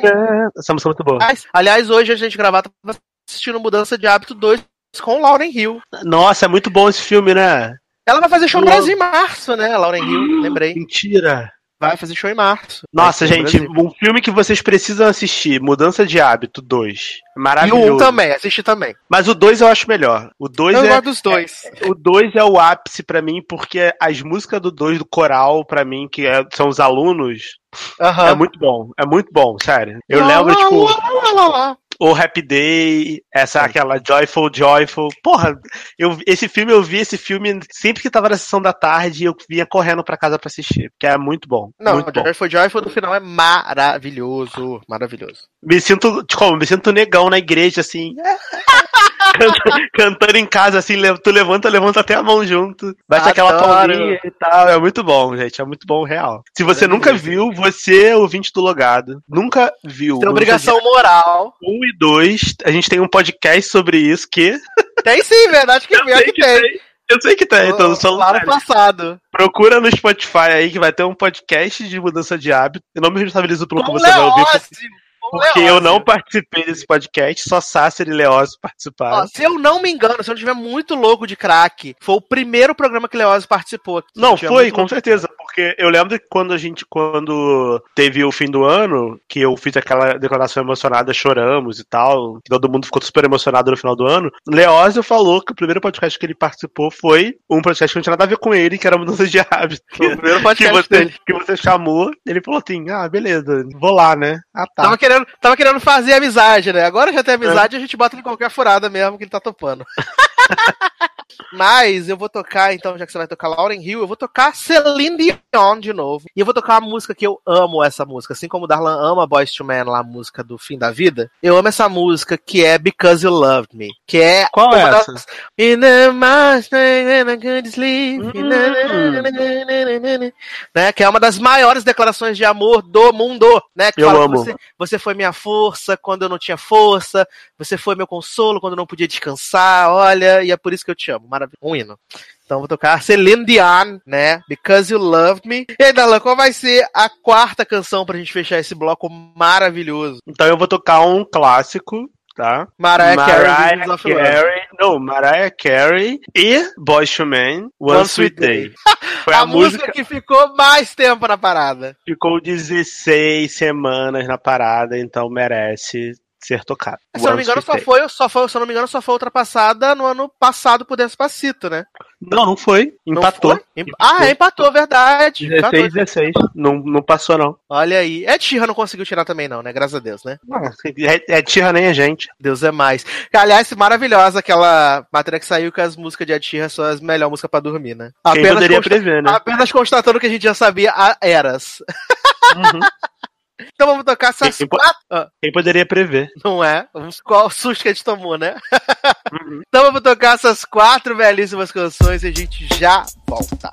Essa música é muito boa. Aliás, hoje a gente gravar tava assistindo Mudança de Hábito 2 com Lauren Hill. Nossa, é muito bom esse filme, né? Ela vai fazer show no. Brasil em março, né, Lauren Hill? Lembrei. Mentira. Vai fazer show em março. Nossa, gente, um filme que vocês precisam assistir, Mudança de Hábito 2. E Maravilhoso. o 1 também, assisti também. Mas o 2 eu acho melhor. O 2 Eu é gosto dos dois. o 2 é o ápice pra mim porque as músicas do 2 do coral pra mim que é- são os alunos Aham. é muito bom. É muito bom, sério. Eu Lá, lembro lá, tipo lá, lá, lá, lá. O Happy Day, essa aquela Joyful Joyful. Porra, eu esse filme eu vi esse filme sempre que tava na sessão da tarde eu vinha correndo pra casa pra assistir, porque é muito bom. Não, muito bom. Joyful Joyful no final é maravilhoso. Maravilhoso. Me sinto, como, me sinto negão na igreja, assim. Canta- cantando em casa, assim, tu levanta, levanta até a mão junto. Bate aquela Adoro. palminha e tal. É muito bom, gente. É muito bom, real. Se você nunca viu, você, ouvinte do Logado, nunca viu. Tem obrigação moral. 1 e 2, a gente tem um podcast sobre isso que. Tem sim, verdade que Eu pior que que tem. Eu sei que tem, então só Lá no passado. Procura no Spotify aí que vai ter um podcast de mudança de hábito. Eu não me responsabilizo pelo que você vai ouvir, Leózio, com porque eu não participei desse podcast, só Sácer e Leózio participaram. Ó, se eu não me engano, se eu não estiver muito louco de crack, foi o primeiro programa que Leoz participou. Não, foi, com certeza, porque eu lembro que quando a gente, quando teve o fim do ano, que eu fiz aquela declaração emocionada, choramos e tal, que todo mundo ficou super emocionado no final do ano, Leózio falou que o primeiro podcast que ele participou foi um podcast que não tinha nada a ver com ele, que era mudança de hábito. Foi o primeiro que podcast você, dele. que você chamou, ele falou assim, ah, beleza, vou lá, né? Ah, tá. Tava querendo, tava querendo fazer amizade, né? Agora já tem amizade, a gente bota ele em qualquer furada mesmo que ele tá topando. Mas eu vou tocar, então, já que você vai tocar Lauren Hill, eu vou tocar Celine Dion de novo. E eu vou tocar uma música que eu amo essa música. Assim como o Darlan ama Boys to Men, lá, a música do fim da vida. Eu amo essa música que é Because You Loved Me. Que é. Qual é essa? das- In the I sleep. Né, que é uma das maiores declarações de amor do mundo, né? Que Eu fala que amo. Você, você foi minha força quando eu não tinha força, você foi meu consolo quando eu não podia descansar, olha, e é por isso que eu te amo. Maravilha. Um hino. Então vou tocar Celine Dion, né? Because You Loved Me. E aí, Darlan, qual vai ser a quarta canção pra gente fechar esse bloco maravilhoso? Então eu vou tocar um clássico, tá? Mariah, Carey, Mariah. Carey, não, Mariah Carey e Boys to Men, One, One Sweet Sweet Day. Foi a, a, música que ficou mais tempo na parada. ficou 16 semanas na parada, então merece ser tocada. Se eu não me engano, só foi, só foi, se eu não me engano, só foi ultrapassada no ano passado por Despacito, né? Não, não foi. Não Empatou. foi? Emp- Ah, é, empatou, verdade. 16, Empatou. 16. Não, não passou, não. Olha aí. Ed Sheeran não conseguiu tirar também, não, né? Graças a Deus, né? Não, É, é tira nem a gente. Deus é mais. Aliás, maravilhosa aquela matéria que saiu que as músicas de Sheeran são as melhores músicas pra dormir, né? Quem poderia consta- prever, né? apenas constatando que a gente já sabia a eras. Uhum. Então vamos tocar essas Quem po- quatro. Ah, Quem poderia prever? não é? Qual susto que a gente tomou, né? Uhum. então vamos tocar essas quatro belíssimas canções e a gente já volta.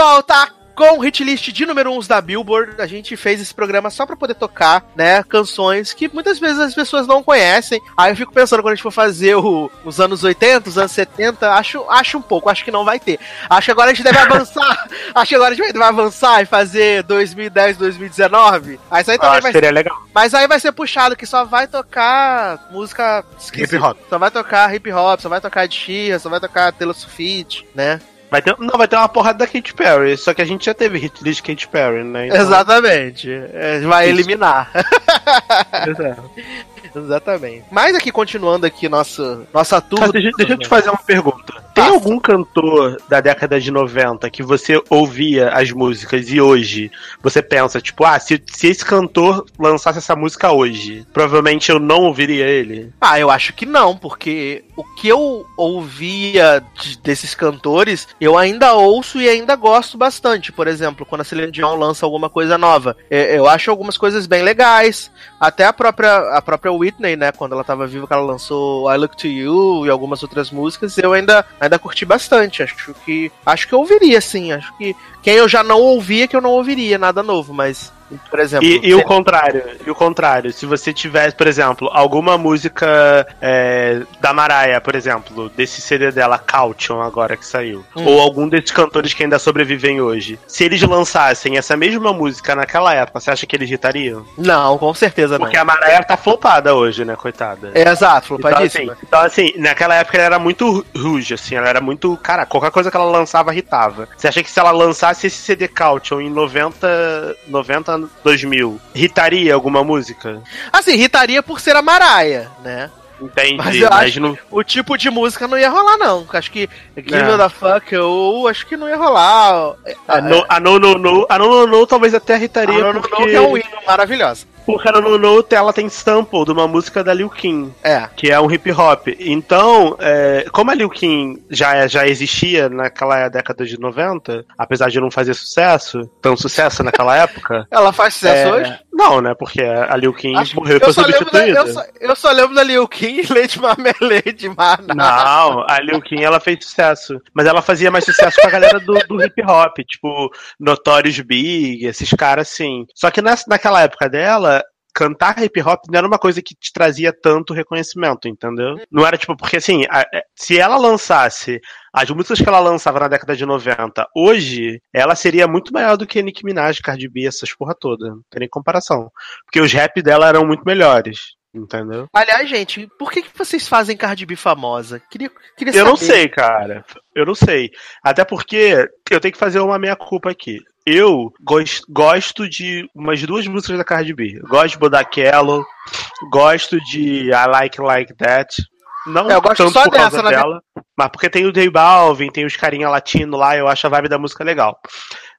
Volta com o hit list de número 1 da Billboard. A gente fez esse programa só pra poder tocar, né, canções que muitas vezes as pessoas não conhecem. Aí eu fico pensando quando a gente for fazer o- os anos 80, os anos 70, acho, acho um pouco, acho que não vai ter. Acho que agora a gente deve avançar. acho que agora a gente vai avançar e fazer 2010, 2019. Aí isso aí também acho vai seria legal. mas aí vai ser puxado que só vai tocar música esquisita. Hip hop. Só vai tocar hip hop, só vai tocar de Xirra, só vai tocar Taylor Swift, né? Vai ter, não, vai ter uma porrada da Katy Perry, só que a gente já teve hit list Katy Perry, né? Então- Exatamente. É, vai Isso. eliminar. Exatamente. Mas aqui, continuando aqui nossa, nossa tour. Mas deixa, deixa eu te fazer uma pergunta. Tem algum cantor da década de 90 que você ouvia as músicas e hoje você pensa, tipo, ah, se, se esse cantor lançasse essa música hoje, provavelmente eu não ouviria ele? Ah, eu acho que não, porque o que eu ouvia de- desses cantores, eu ainda ouço e ainda gosto bastante. Por exemplo, quando a Celine Dion lança alguma coisa nova, é, eu acho algumas coisas bem legais. Até a própria, a própria Whitney, né, quando ela tava viva, que ela lançou I Look to You e algumas outras músicas, eu ainda, ainda curti bastante. Acho que acho que eu ouviria, sim. Acho que quem eu já não ouvia, que eu não ouviria nada novo, mas. Por exemplo. E, e o contrário, e o contrário, se você tivesse, por exemplo, alguma música é, da Mariah, por exemplo, desse CD dela, Caution, agora que saiu, Hum. ou algum desses cantores que ainda sobrevivem hoje, se eles lançassem essa mesma música naquela época, você acha que eles hitariam? Não, com certeza não. Porque a Mariah tá flopada hoje, né, coitada? É, exato, Então flopadíssima. assim, então, assim, naquela época ela era muito ruge, assim, ela era muito. Cara, qualquer coisa que ela lançava irritava. Você acha que se ela lançasse esse CD Caution em 90, 90 2000, irritaria alguma música? Assim, irritaria por ser a Mariah, né? Entendi, Mas eu mas acho não. o tipo de música não ia rolar, não. Acho que Give É. The Fuck ou acho que não ia rolar. A no, a no, no, no, a no, no, no talvez até irritaria A No No porque, No, que é um hino maravilhoso. Porque no, no, no ela tem sample de uma música da Liu Kim. É. que é um hip hop. Então, é, como a Liu Kim já, já existia naquela década de 90, apesar de não fazer sucesso, tão sucesso naquela época. Ela faz sucesso é, hoje? Não, né? Porque a Liu Kim Acho- morreu e foi lembro da, substituída. eu, só, eu só lembro da Liu Kim e Leite Marmelade, mas nada. Não, a Liu Kim ela fez sucesso. Mas ela fazia mais sucesso com a galera do, do hip hop, tipo Notorious Big, esses caras assim. Só que nessa, naquela época dela, cantar hip hop não era uma coisa que te trazia tanto reconhecimento, entendeu? Não era tipo, porque assim, a- é, se ela lançasse as músicas que ela lançava na década de 90, hoje, ela seria muito maior do que Nicki Minaj, Cardi B, essas porra toda. Não tem nem comparação. Porque os rap dela eram muito melhores. Entendeu? Aliás, gente, por que, que vocês fazem Cardi B famosa? Queria, queria Eu não saber. sei, cara. Eu não sei. Até porque eu tenho que fazer uma meia-culpa aqui. Eu gos- gosto de umas duas músicas da Cardi B. Gosto de Bodaquelo, gosto de I Like Like That. Não É, eu gosto tanto só por causa dessa, na dela, mas porque tem o J Balvin, tem os carinha latino lá, eu acho a vibe da música legal.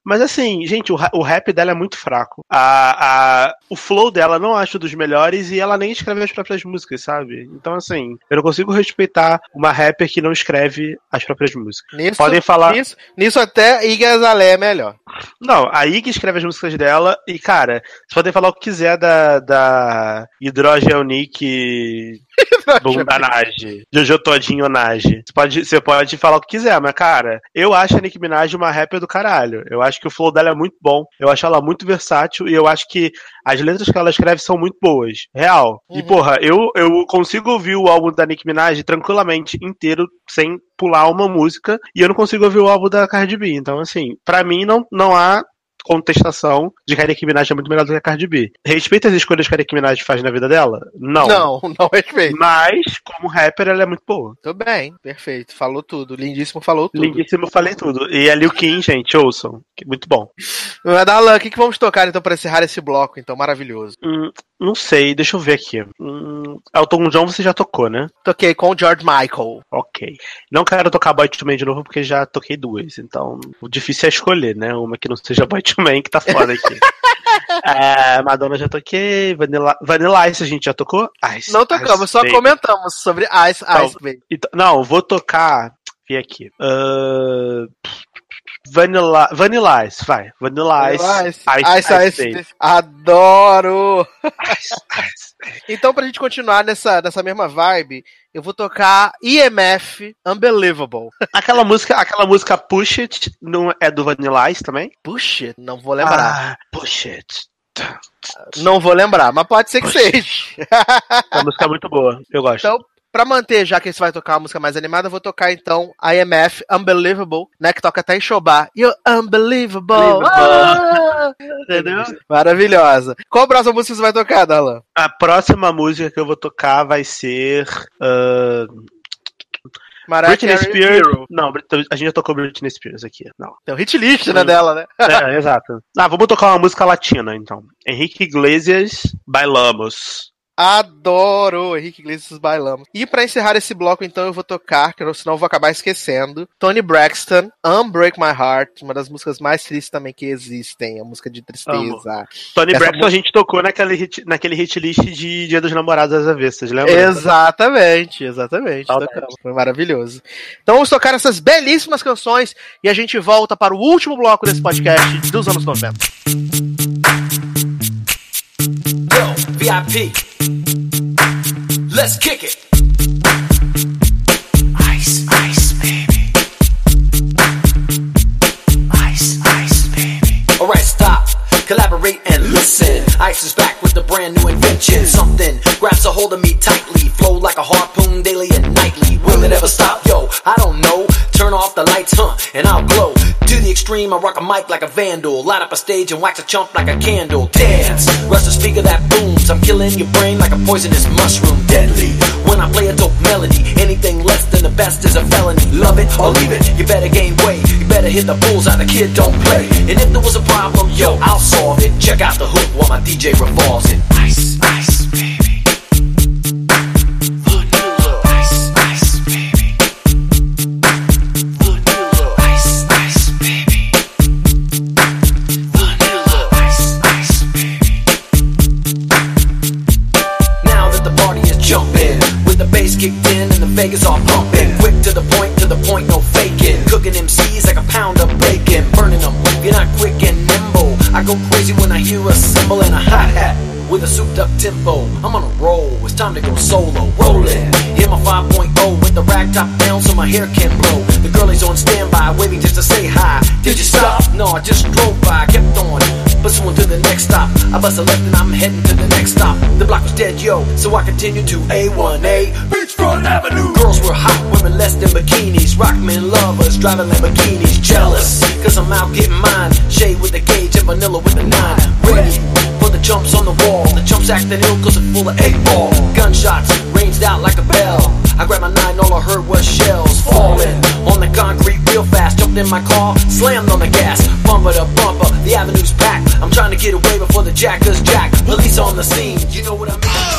Mas assim, gente, o, o rap dela é muito fraco. A, a, o flow dela não acho dos melhores e ela nem escreve as próprias músicas, sabe? Então, assim, eu não consigo respeitar uma rapper que não escreve as próprias músicas. Nisso, Podem falar. Nisso, nisso até Iggy Azalea é melhor. Não, a Iggy escreve as músicas dela e, cara, vocês podem falar o que quiser da, da Hidrogel Nick Bundanage, Jojo Todinho Nage. Você pode, você pode falar o que quiser, mas, cara, eu acho a Nicki Minaj uma rapper do caralho. Eu acho que o flow dela é muito bom, eu acho ela muito versátil e eu acho que as letras que ela escreve são muito boas. Real. E, porra, eu, eu consigo ouvir o álbum da Nicki Minaj tranquilamente inteiro, sem pular uma música, e eu não consigo ouvir o álbum da Cardi B. Então, assim, pra mim não, não há contestação de que a Nicki Minaj é muito melhor do que a Cardi B. Respeita as escolhas que a Nicki Minaj faz na vida dela? Não. Não, não respeito. Mas, como rapper, ela é muito boa. Tudo bem, perfeito. Falou tudo. Lindíssimo falou tudo. Lindíssimo, falei tudo. E a Liu Kim, gente, ouçam. é Muito bom. Mas, Alan, o que, que vamos tocar então pra encerrar esse bloco, então, maravilhoso? Hum, não sei, deixa eu ver aqui. Hum, Elton John você já tocou, né? Toquei com o George Michael. Ok. Não quero tocar Boy to Man de novo porque já toquei duas. Então, o difícil é escolher, né? Uma que não seja Boy to Man, que tá foda aqui. é, Madonna já toquei. Vanilla, Vanilla Ice a gente já tocou? Ice, Não tocamos, Ice só Baby. comentamos sobre Ice Então, Ice Baby. Então, não, vou tocar. Vi aqui. Ahn, Vanilla, Vanilla Ice, vai. Vanilla Ice. Ice, Ice, Ice, Ice, Ice. Adoro! Então, pra gente continuar nessa, nessa mesma vibe, eu vou tocar EMF Unbelievable. Aquela música, aquela música Push It não é do Vanilla Ice também? Puxa, não vou lembrar. Ah, push It. Não vou lembrar, mas pode ser que seja. A música é muito boa, eu gosto. Então, pra manter, já que você vai tocar uma música mais animada, eu vou tocar então IMF Unbelievable, né? Que toca até em Shobá. You're unbelievable. Ah! Entendeu? Maravilhosa. Qual a próxima música você vai tocar, Dalan? A próxima música que eu vou tocar vai ser. ah, Mariah Britney Spears. Hero. Não, a gente já tocou Britney Spears aqui. Não. Tem um hit list, né, dela, né? É, exato. Ah, vamos tocar uma música latina, então. Henrique Iglesias, Bailamos. Adoro Henrique Iglesias bailamos. E pra encerrar esse bloco, então, eu vou tocar, que senão eu vou acabar esquecendo. Tony Braxton, Unbreak My Heart, uma das músicas mais tristes também que existem, a música de tristeza. Tony Essa Braxton a gente tocou naquele hit, naquele hit list de Dia dos Namorados às avessas, lembra? Exatamente, exatamente. Tocamos. Foi maravilhoso. Então vamos tocar essas belíssimas canções e a gente volta para o último bloco desse podcast dos anos 90. Yo, VIP. Let's kick it. Ice, ice, baby. Ice, ice, baby. Alright, stop. Collaborate and listen. Ice is back with a brand new invention. Something grabs a hold of me tightly. Flow like a harpoon daily and nightly. Will it ever stop? Yo, I don't know. Turn off the lights, huh? And I'll glow. To the extreme, I rock a mic like a vandal. Light up a stage and wax a chump like a candle. Dance, rush the speaker that booms. I'm killing your brain like a poisonous mushroom. Deadly. When I play a dope melody, anything less than the best is a felony. Love it or leave it, you better gain weight. You better hit the bullseye, the kid don't play. And if there was a problem, yo, I'll solve it. Check out the hook while my DJ revolves it. Ice, ice, baby. Vanilla. Ice, ice, baby. Vanilla. Ice, ice, baby. Vanilla. Ice, ice, baby. Now that the party is jumping, with the bass kicked in and the Vegas all pumping, quick to the point, to the point, no faking. Cooking MCs like a pound of bacon, burning them. You're not quick. I go crazy when I hear a cymbal and a hi hat. With a souped up tempo, I'm on a roll. It's time to go solo. Rolling, hit my 5.0 with the rag top down so my hair can blow. The girlies on standby, waiting just to say hi. Did you stop? No, I just drove by, kept on. Pursuing to the next stop. I bust a left and I'm heading to the next stop. The block was dead, yo, so I continued to A1A. Beachfront Avenue. Girls were hot, women less than bikinis. Rockmen lovers, driving Lamborghinis. Jealous, cause I'm out getting mine. Shade with the gauge and vanilla with the nine. Ready for the jumps on the wall. The jumps acting ill cause it's full of eight ball. Gunshots ranged out like a bell. I grabbed my nine, all I heard was shells falling on the concrete real fast. Jumped in my car, slammed on the gas, bumper to bumper. The avenue's packed. I'm trying to get away before the jackers jack. Police on the scene, you know what I mean.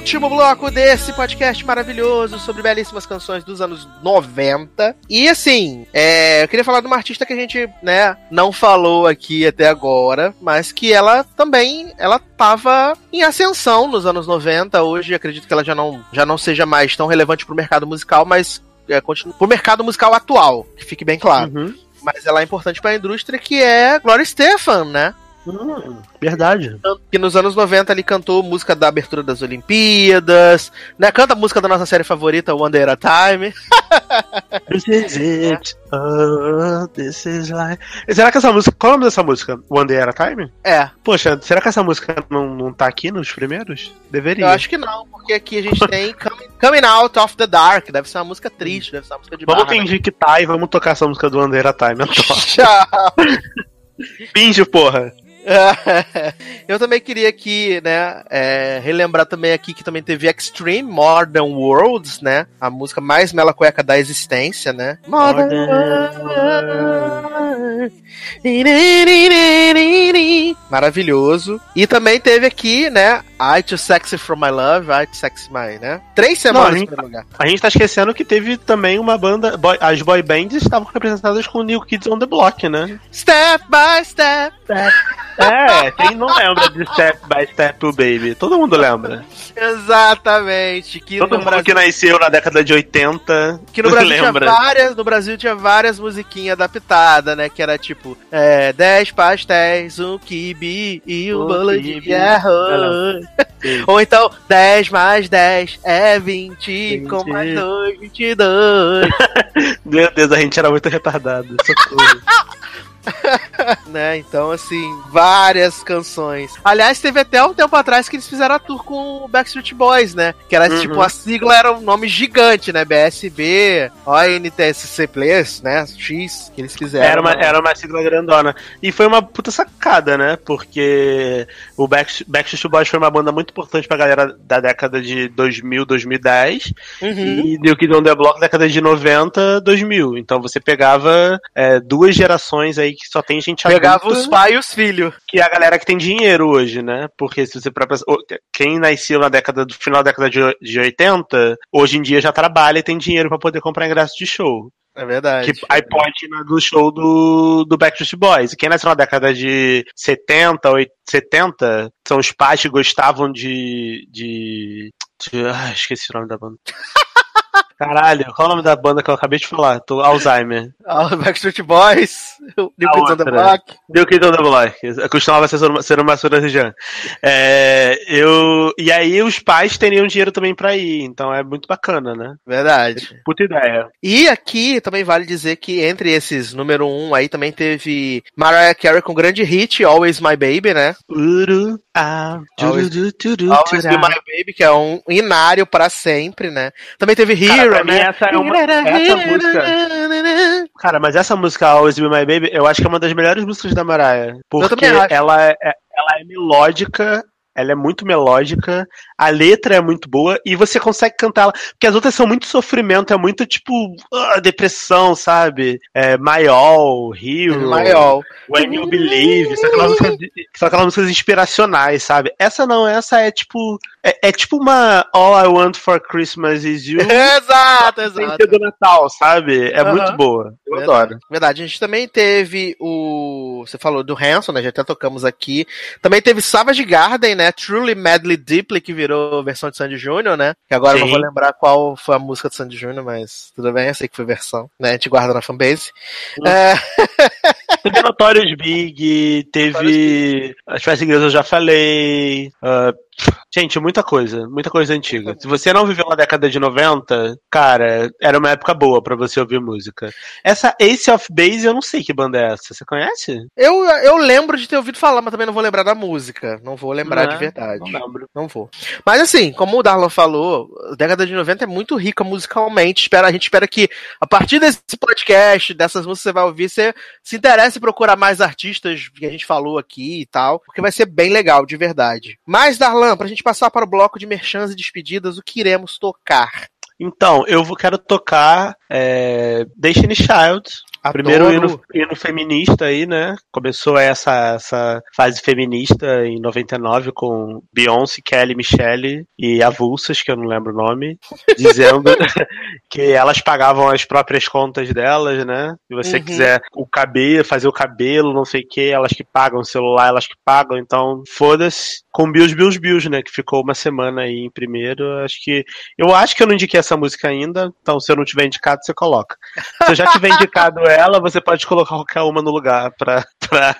último bloco desse podcast maravilhoso sobre belíssimas canções dos anos 90. E assim, é, eu queria falar de uma artista que a gente, né, não falou aqui até agora, mas que ela também, ela tava em ascensão nos anos 90. Hoje acredito que ela já não, já não seja mais tão relevante pro mercado musical, mas é, continua, pro mercado musical atual, que fique bem claro. Uhum mas ela é importante para a indústria, que é Gloria Stefan, né? Hum, verdade. que nos anos 90 ele cantou música da abertura das Olimpíadas, né? Canta a música da nossa série favorita, One Day at a Time. This is it. Oh, this is life. Será que essa música. Qual é o nome dessa música? One Day at a Time? É, Poxa, será que essa música não, não tá aqui nos primeiros? Deveria. eu acho que não, porque aqui a gente tem Coming, Coming Out of the Dark, deve ser uma música triste, deve ser uma música de Vamos barra, né? fingir que tá e vamos tocar essa música do One Day at a Time. Eu toco. Tchau. Finge, porra. Eu também queria aqui, né, é, relembrar também aqui que também teve Extreme Modern Worlds, né, a música mais mela cueca da existência, né. Modern World. Maravilhoso. E também teve aqui, né, I Too Sexy For My Love, I Too Sexy My, né. Três semanas Não, em primeiro lugar. A gente tá esquecendo que teve também uma banda. boy- as boy bands estavam representadas com o New Kids on the Block, né? Step by step. É, quem não lembra de Step by Step Baby? Todo mundo lembra. Exatamente. Que Todo mundo Brasil que nasceu na década de 80 Que no Brasil lembra. tinha várias, no Brasil tinha várias musiquinhas adaptadas, né? Que era tipo, é, 10 pastéis, um kibe e um Um bolo de arroz. Ou então, 10 mais 10 é 20, com 20. mais 2, 22. Meu Deus, a gente era muito retardado. Socorro. né? Então, assim, várias canções. Aliás, teve até um tempo atrás que eles fizeram a tour com o Backstreet Boys, né? Que era Uhum. tipo, a sigla era um nome gigante, né? BSB, ONTSC Plus, né? X, que eles fizeram. Era uma, né? era uma sigla grandona. E foi uma puta sacada, né? Porque o Back- Backstreet Boys foi uma banda muito importante pra galera da década de 2000, 2010. Uhum. E New Kids on the Block década de 90, 2000. Então você pegava é, duas gerações aí que só tem gente Pegava adulta, os pais e os filhos. que é a galera que tem dinheiro hoje, né? Porque se você para quem nasceu na década do final da década de, de 80, hoje em dia já trabalha e tem dinheiro pra poder comprar ingresso de show. É verdade. Que aí pode ir na do show do, do Backstreet Boys. Quem nasceu na década de 70, 80, 70, são os pais que gostavam de. de. de ah, esqueci o nome da banda. Caralho, qual é o nome da banda que eu acabei de falar? Tô Alzheimer. Ah, Backstreet Boys, New Kids on the. Block. New Kids on the Block. Costumava ser uma, ser uma Região. É, eu, e aí os pais teriam dinheiro também pra ir. Então é muito bacana, né? Verdade. Puta ideia. E aqui também vale dizer que entre esses número um aí também teve Mariah Carey com grande hit, Always My Baby, né? Uru, ah, Always- Always Be. My Baby, que é um inário pra sempre, né? Também teve Cara, Hero, pra mim né? essa é uma- essa música- Cara, mas essa música Always Be My Baby, eu acho que é uma das melhores músicas da Mariah. Porque ela é, ela é melódica, ela é muito melódica, a letra é muito boa e você consegue cantar ela. Porque as outras são muito sofrimento, é muito tipo ah, depressão, sabe? É Maiol, Hero, Maior. When You Believe, são aquelas, músicas, são aquelas músicas inspiracionais, sabe? Essa não, essa é tipo. É, é tipo uma All I Want for Christmas Is You. Exato, exato. do Natal, sabe? É Aham. muito boa. Eu Verdade. adoro. Verdade, a gente também teve o. Você falou do Hanson, né? Já até tocamos aqui. Também teve Savage Garden, né? Truly Madly Deeply, que virou versão de Sandy Júnior, né? Que agora eu não Sim. vou lembrar qual foi a música de Sandy Júnior, mas tudo bem, eu sei que foi versão, né? A gente guarda na fanbase. É, Teve Notorious Big, teve. As Fast Girls eu já falei. ah, gente, muita coisa. Muita coisa antiga. Se você não viveu na década de 90, cara, era uma época boa pra você ouvir música. Essa Ace of Base, eu não sei que banda é essa. Você conhece? eu, eu lembro de ter ouvido falar, mas também não vou lembrar da música. Não vou lembrar Não, de verdade. Não lembro. Não vou. Mas assim, como o Darlan falou, a década de 90 é muito rica musicalmente. Espera, a gente espera que, a partir desse podcast, dessas músicas que você vai ouvir, você se interesse em procurar mais artistas que a gente falou aqui e tal, porque vai ser bem legal, de verdade. Mas, Darlan, pra gente passar para o bloco de merchans e despedidas, o que iremos tocar? Então, eu quero tocar é, Destiny Child. Adoro. Primeiro hino, hino feminista aí, né? Começou essa, essa fase feminista em 99 com Beyoncé, Kelly, Michelle e Avulsas, que eu não lembro o nome, dizendo que elas pagavam as próprias contas delas, né? Se você Uhum. quiser o cabelo, fazer o cabelo, não sei o que, elas que pagam o celular, elas que pagam, então foda-se. Com Bills, Bills, Bills, né? Que ficou uma semana aí em primeiro. Acho que. Eu acho que eu não indiquei essa música ainda, então se eu não tiver indicado, você coloca. Se eu já tiver indicado ela, você pode colocar qualquer uma no lugar pra. pra...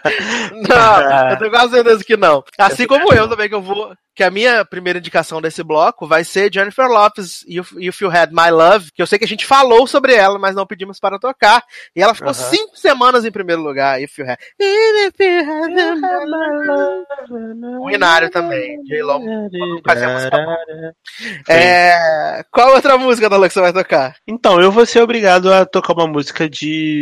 Não, eu tenho quase certeza que não. Assim como eu também, que eu vou. Que a minha primeira indicação desse bloco vai ser Jennifer Lopez, If, If You Had My Love, que eu sei que a gente falou sobre ela, mas não pedimos para tocar. E ela ficou Aham. cinco semanas em primeiro lugar, If You Had. If you had my love. O Inário também, J-Lo. faz a música boa. É, qual outra música da que você vai tocar? Então, eu vou ser obrigado a tocar uma música de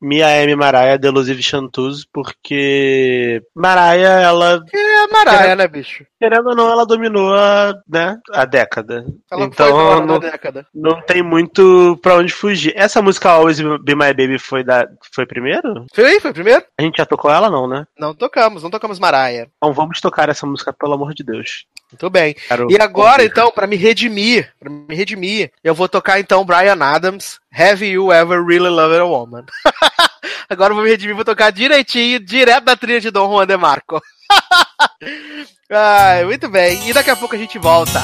Mia M. Mariah, Delusive Chanteuse, porque Mariah, ela, É a Mariah, né, bicho? querendo ou não, ela dominou a, né, a década. Ela então, não, da década. não tem muito pra onde fugir. Essa música Always Be My Baby foi, da, foi primeiro? Foi, foi primeiro? A gente já tocou ela, não, né? Não tocamos, não tocamos Mariah. Então vamos tocar essa música, pelo amor de Deus. Muito bem. Quero E agora, ouvir. então, pra me redimir, para me redimir, eu vou tocar então Brian Adams, Have You Ever Really Loved a Woman? agora eu vou me redimir, vou tocar direitinho, direto da trilha de Dom Juan de Marco. Ai, muito bem. E daqui a pouco a gente volta.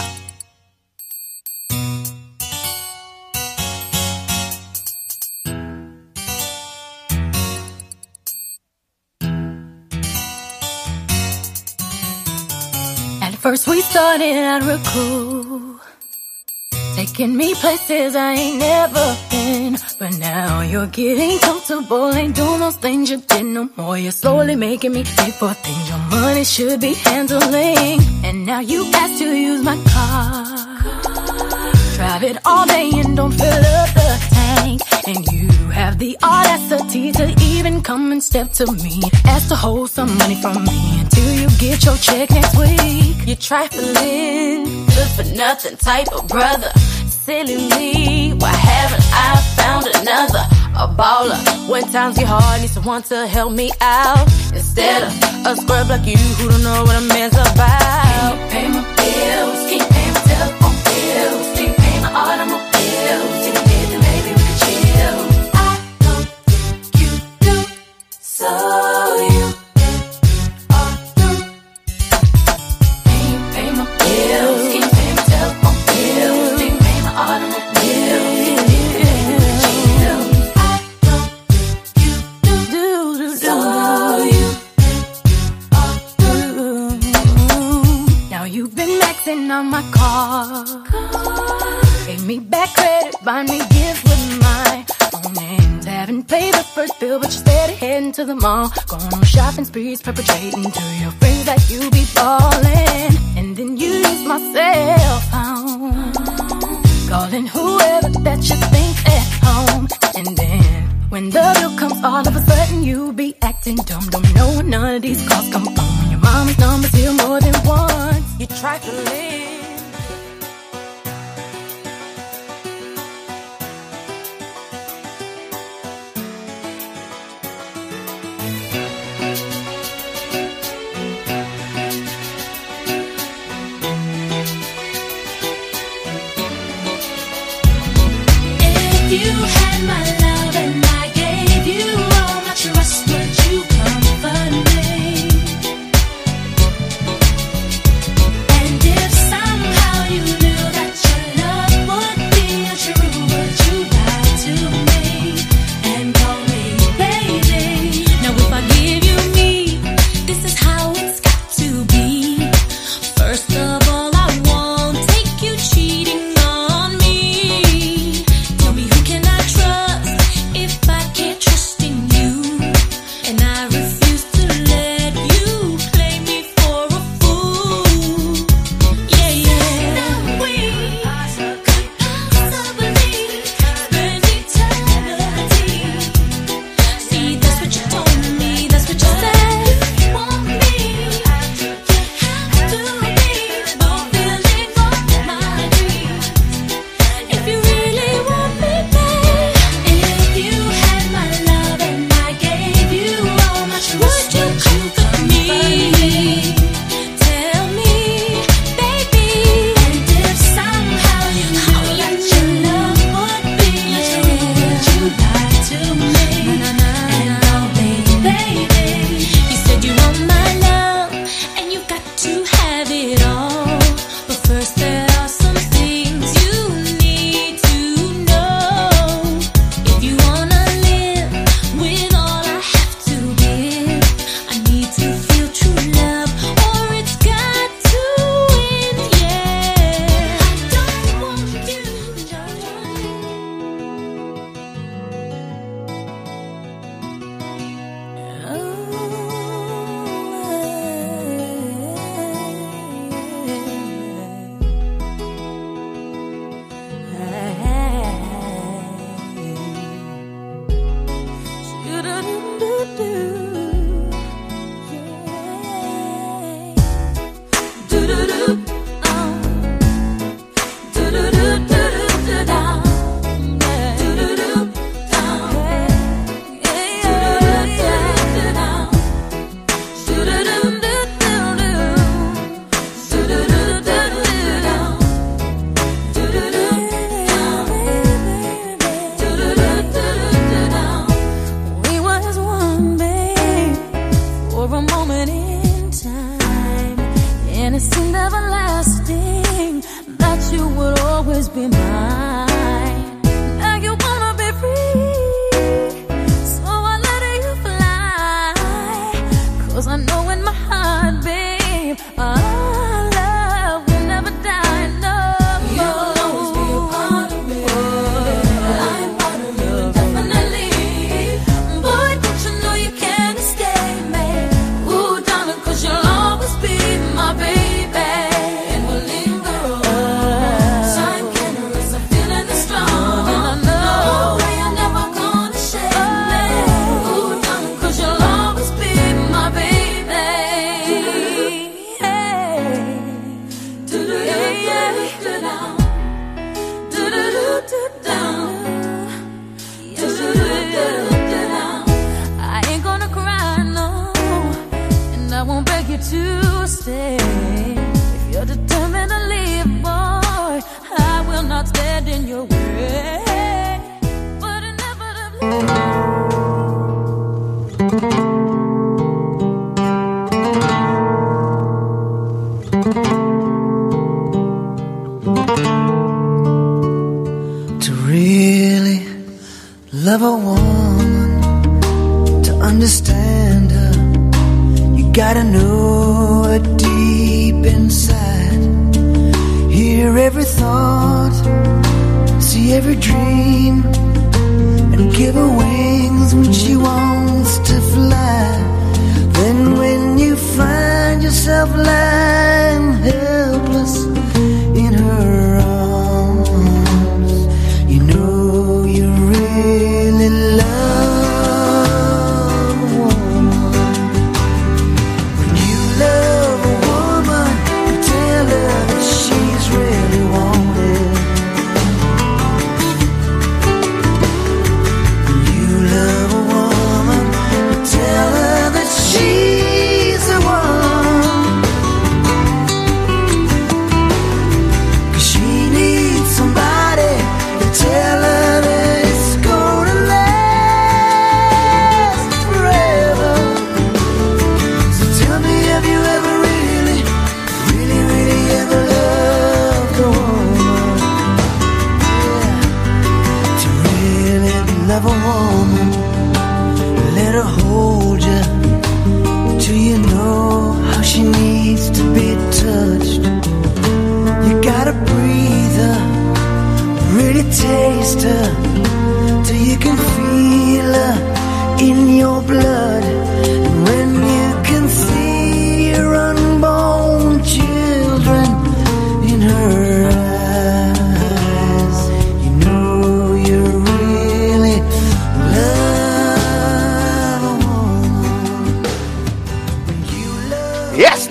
First we started out real cool, taking me places I ain't never been. But now you're getting comfortable, ain't doing those things you did no more. You're slowly making me pay for things your money should be handling. And now you ask to use my car. Drive it all day and don't fill up the And you have the audacity to even come and step to me. Ask to hold some money from me until you get your check next week. You're trifling, good for nothing type of brother. Silly me, why haven't I found another? A baller. When times get hard, need someone to help me out. Instead of a scrub like you who don't know what a man's about. Can you pay my bills? You buy me gifts with my own names. Haven't paid the first bill, but you're steady heading to the mall. Going on shopping sprees, perpetrating to your friends that you be ballin'. And then you use my cell phone. Calling whoever that you think at home. And then when the bill comes, all of a sudden you be acting dumb. Don't know none of these calls come from. Your mama's number's here more than once. You try to If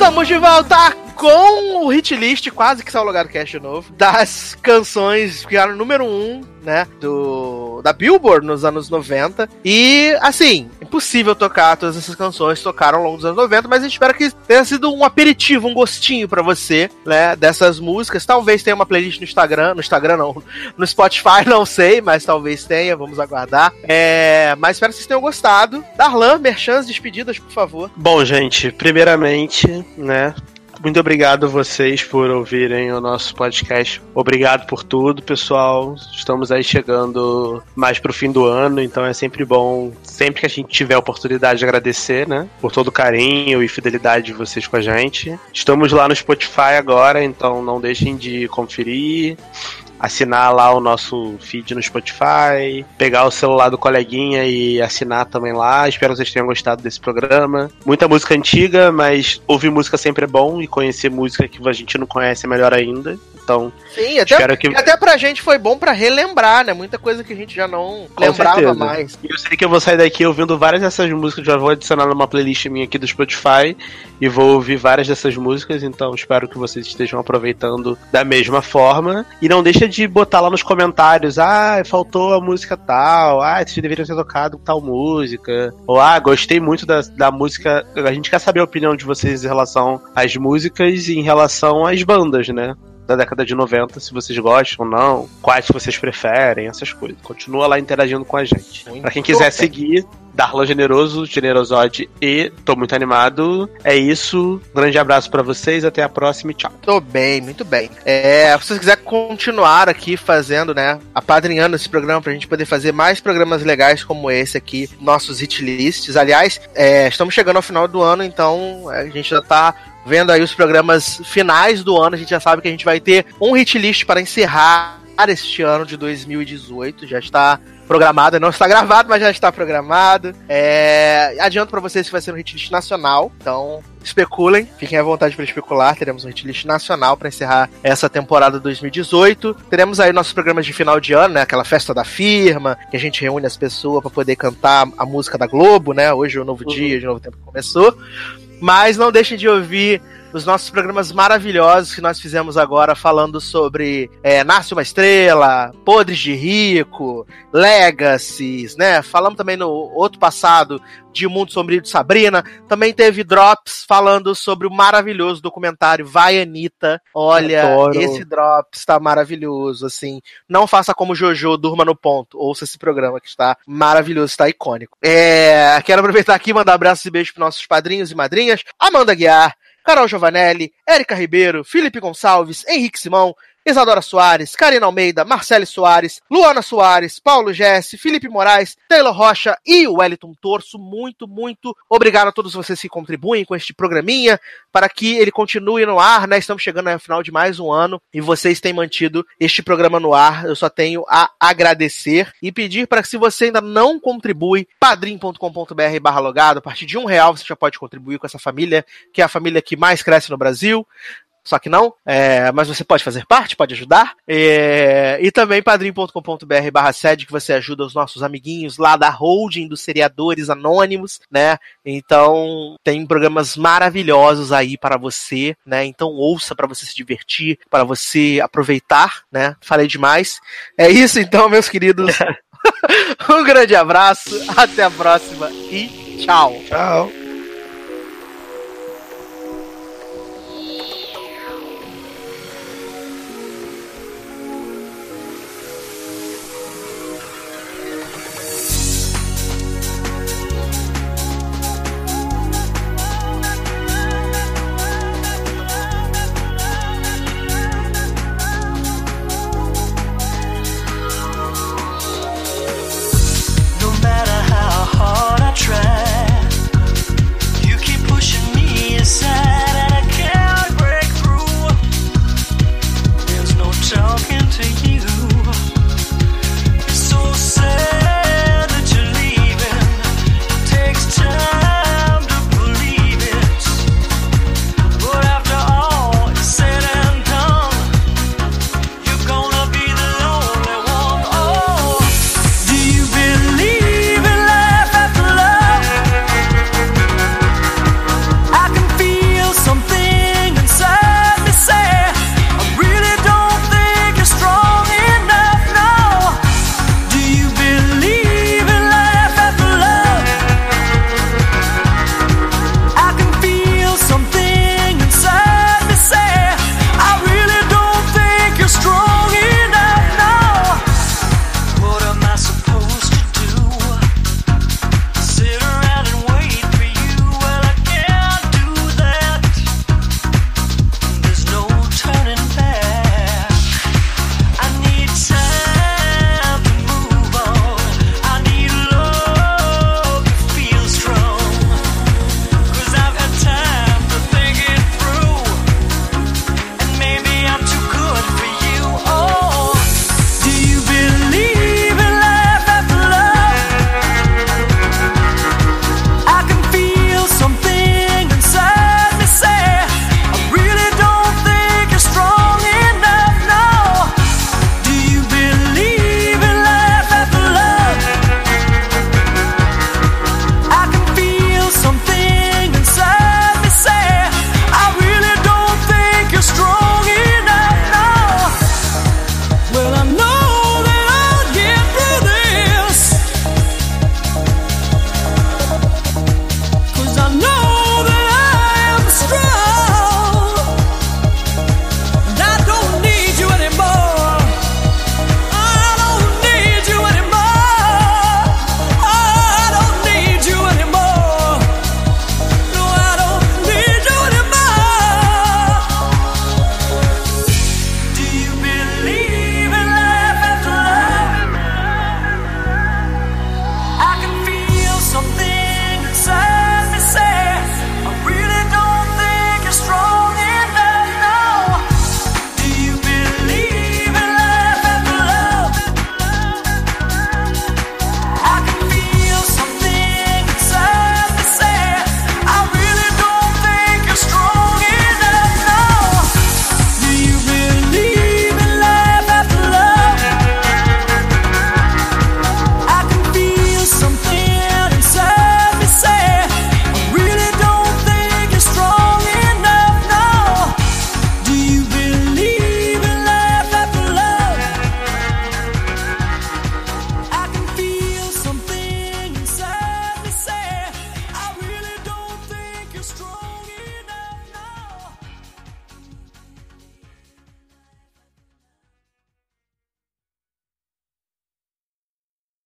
estamos de volta com o hit list, quase que saiu o do de novo, das canções que eram número 1, um, né, do, da Billboard nos anos 90. E, assim, impossível tocar todas essas canções, tocaram ao longo dos anos 90, mas a gente espera que tenha sido um aperitivo, um gostinho pra você, né, dessas músicas. Talvez tenha uma playlist no Instagram, no Instagram não, no Spotify, não sei, mas talvez tenha, vamos aguardar. É, mas espero que vocês tenham gostado. Darlan, merchans, despedidas, por favor. Bom, gente, primeiramente, né? Muito obrigado a vocês por ouvirem o nosso podcast. Obrigado por tudo, pessoal. Estamos aí chegando mais pro fim do ano, então é sempre bom, sempre que a gente tiver a oportunidade de agradecer, né? Por todo o carinho e fidelidade de vocês com a gente. Estamos lá no Spotify agora, então não deixem de conferir assinar lá o nosso feed no Spotify, pegar o celular do coleguinha e assinar também lá. Espero que vocês tenham gostado desse programa. Muita música antiga, mas ouvir música sempre é bom e conhecer música que a gente não conhece é melhor ainda. Então, Sim, até, espero que até pra gente foi bom pra relembrar, né? Muita coisa que a gente já não Com lembrava certeza. mais. E eu sei que eu vou sair daqui ouvindo várias dessas músicas, já vou adicionar numa playlist minha aqui do Spotify e vou ouvir várias dessas músicas, então espero que vocês estejam aproveitando da mesma forma. E não deixa de botar lá nos comentários, ah, faltou a música tal, ah, vocês deveriam ter tocado tal música, ou ah, gostei muito da, da música. A gente quer saber a opinião de vocês em relação às músicas e em relação às bandas, né? Da década de 90, se vocês gostam ou não, quais vocês preferem, essas coisas. Continua lá interagindo com a gente. Pra quem quiser seguir, Darlan Generoso, Generosode e tô muito animado. É isso. Um grande abraço pra vocês, até a próxima e tchau. Tô bem, muito bem. É, se vocês quiserem continuar aqui fazendo, né, apadrinhando esse programa pra gente poder fazer mais programas legais como esse aqui, nossos hit lists. Aliás, é, estamos chegando ao final do ano, então a gente já tá vendo aí os programas finais do ano, a gente já sabe que a gente vai ter um hit list para encerrar este ano de 2018, já está programado, não está gravado, mas já está programado. É, adianto para vocês que vai ser um hit list nacional, então especulem, fiquem à vontade para especular. Teremos um hit list nacional para encerrar essa temporada 2018. Teremos aí nossos programas de final de ano, né? Aquela festa da firma, que a gente reúne as pessoas para poder cantar a música da Globo, né? Hoje é o novo dia, de novo tempo começou. Mas não deixem de ouvir os nossos programas maravilhosos que nós fizemos agora falando sobre é, Nasce uma Estrela, Podres de Rico, Legacies, né? Falamos também no outro passado de Mundo Sombrio de Sabrina. Também teve Drops falando sobre o maravilhoso documentário Vai Anitta. Olha, Adoro. esse Drops tá maravilhoso, assim. Não faça como Jojo, durma no ponto. Ouça esse programa que está maravilhoso, está icônico. É, quero aproveitar aqui e mandar abraços e beijos para nossos padrinhos e madrinhas. Amanda Guiar, Carol Giovanelli, Érica Ribeiro, Felipe Gonçalves, Henrique Simão, Isadora Soares, Karina Almeida, Marcele Soares, Luana Soares, Paulo Jesse, Felipe Moraes, Taylor Rocha e o Wellington Torso. Muito, muito obrigado a todos vocês que contribuem com este programinha para que ele continue no ar, né? Estamos chegando ao final de mais um ano e vocês têm mantido este programa no ar. Eu só tenho a agradecer e pedir para que se você ainda não contribui, padrim.com.br barra logado, a partir de um real você já pode contribuir com essa família, que é a família que mais cresce no Brasil. Só que não, é, mas você pode fazer parte, pode ajudar. É, e também padrim.com.br barra sede, que você ajuda os nossos amiguinhos lá da holding dos seriadores anônimos, né? Então tem programas maravilhosos aí para você, né? Então ouça para você se divertir, para você aproveitar, né? Falei demais. É isso então, meus queridos. um grande abraço, até a próxima e tchau. Tchau.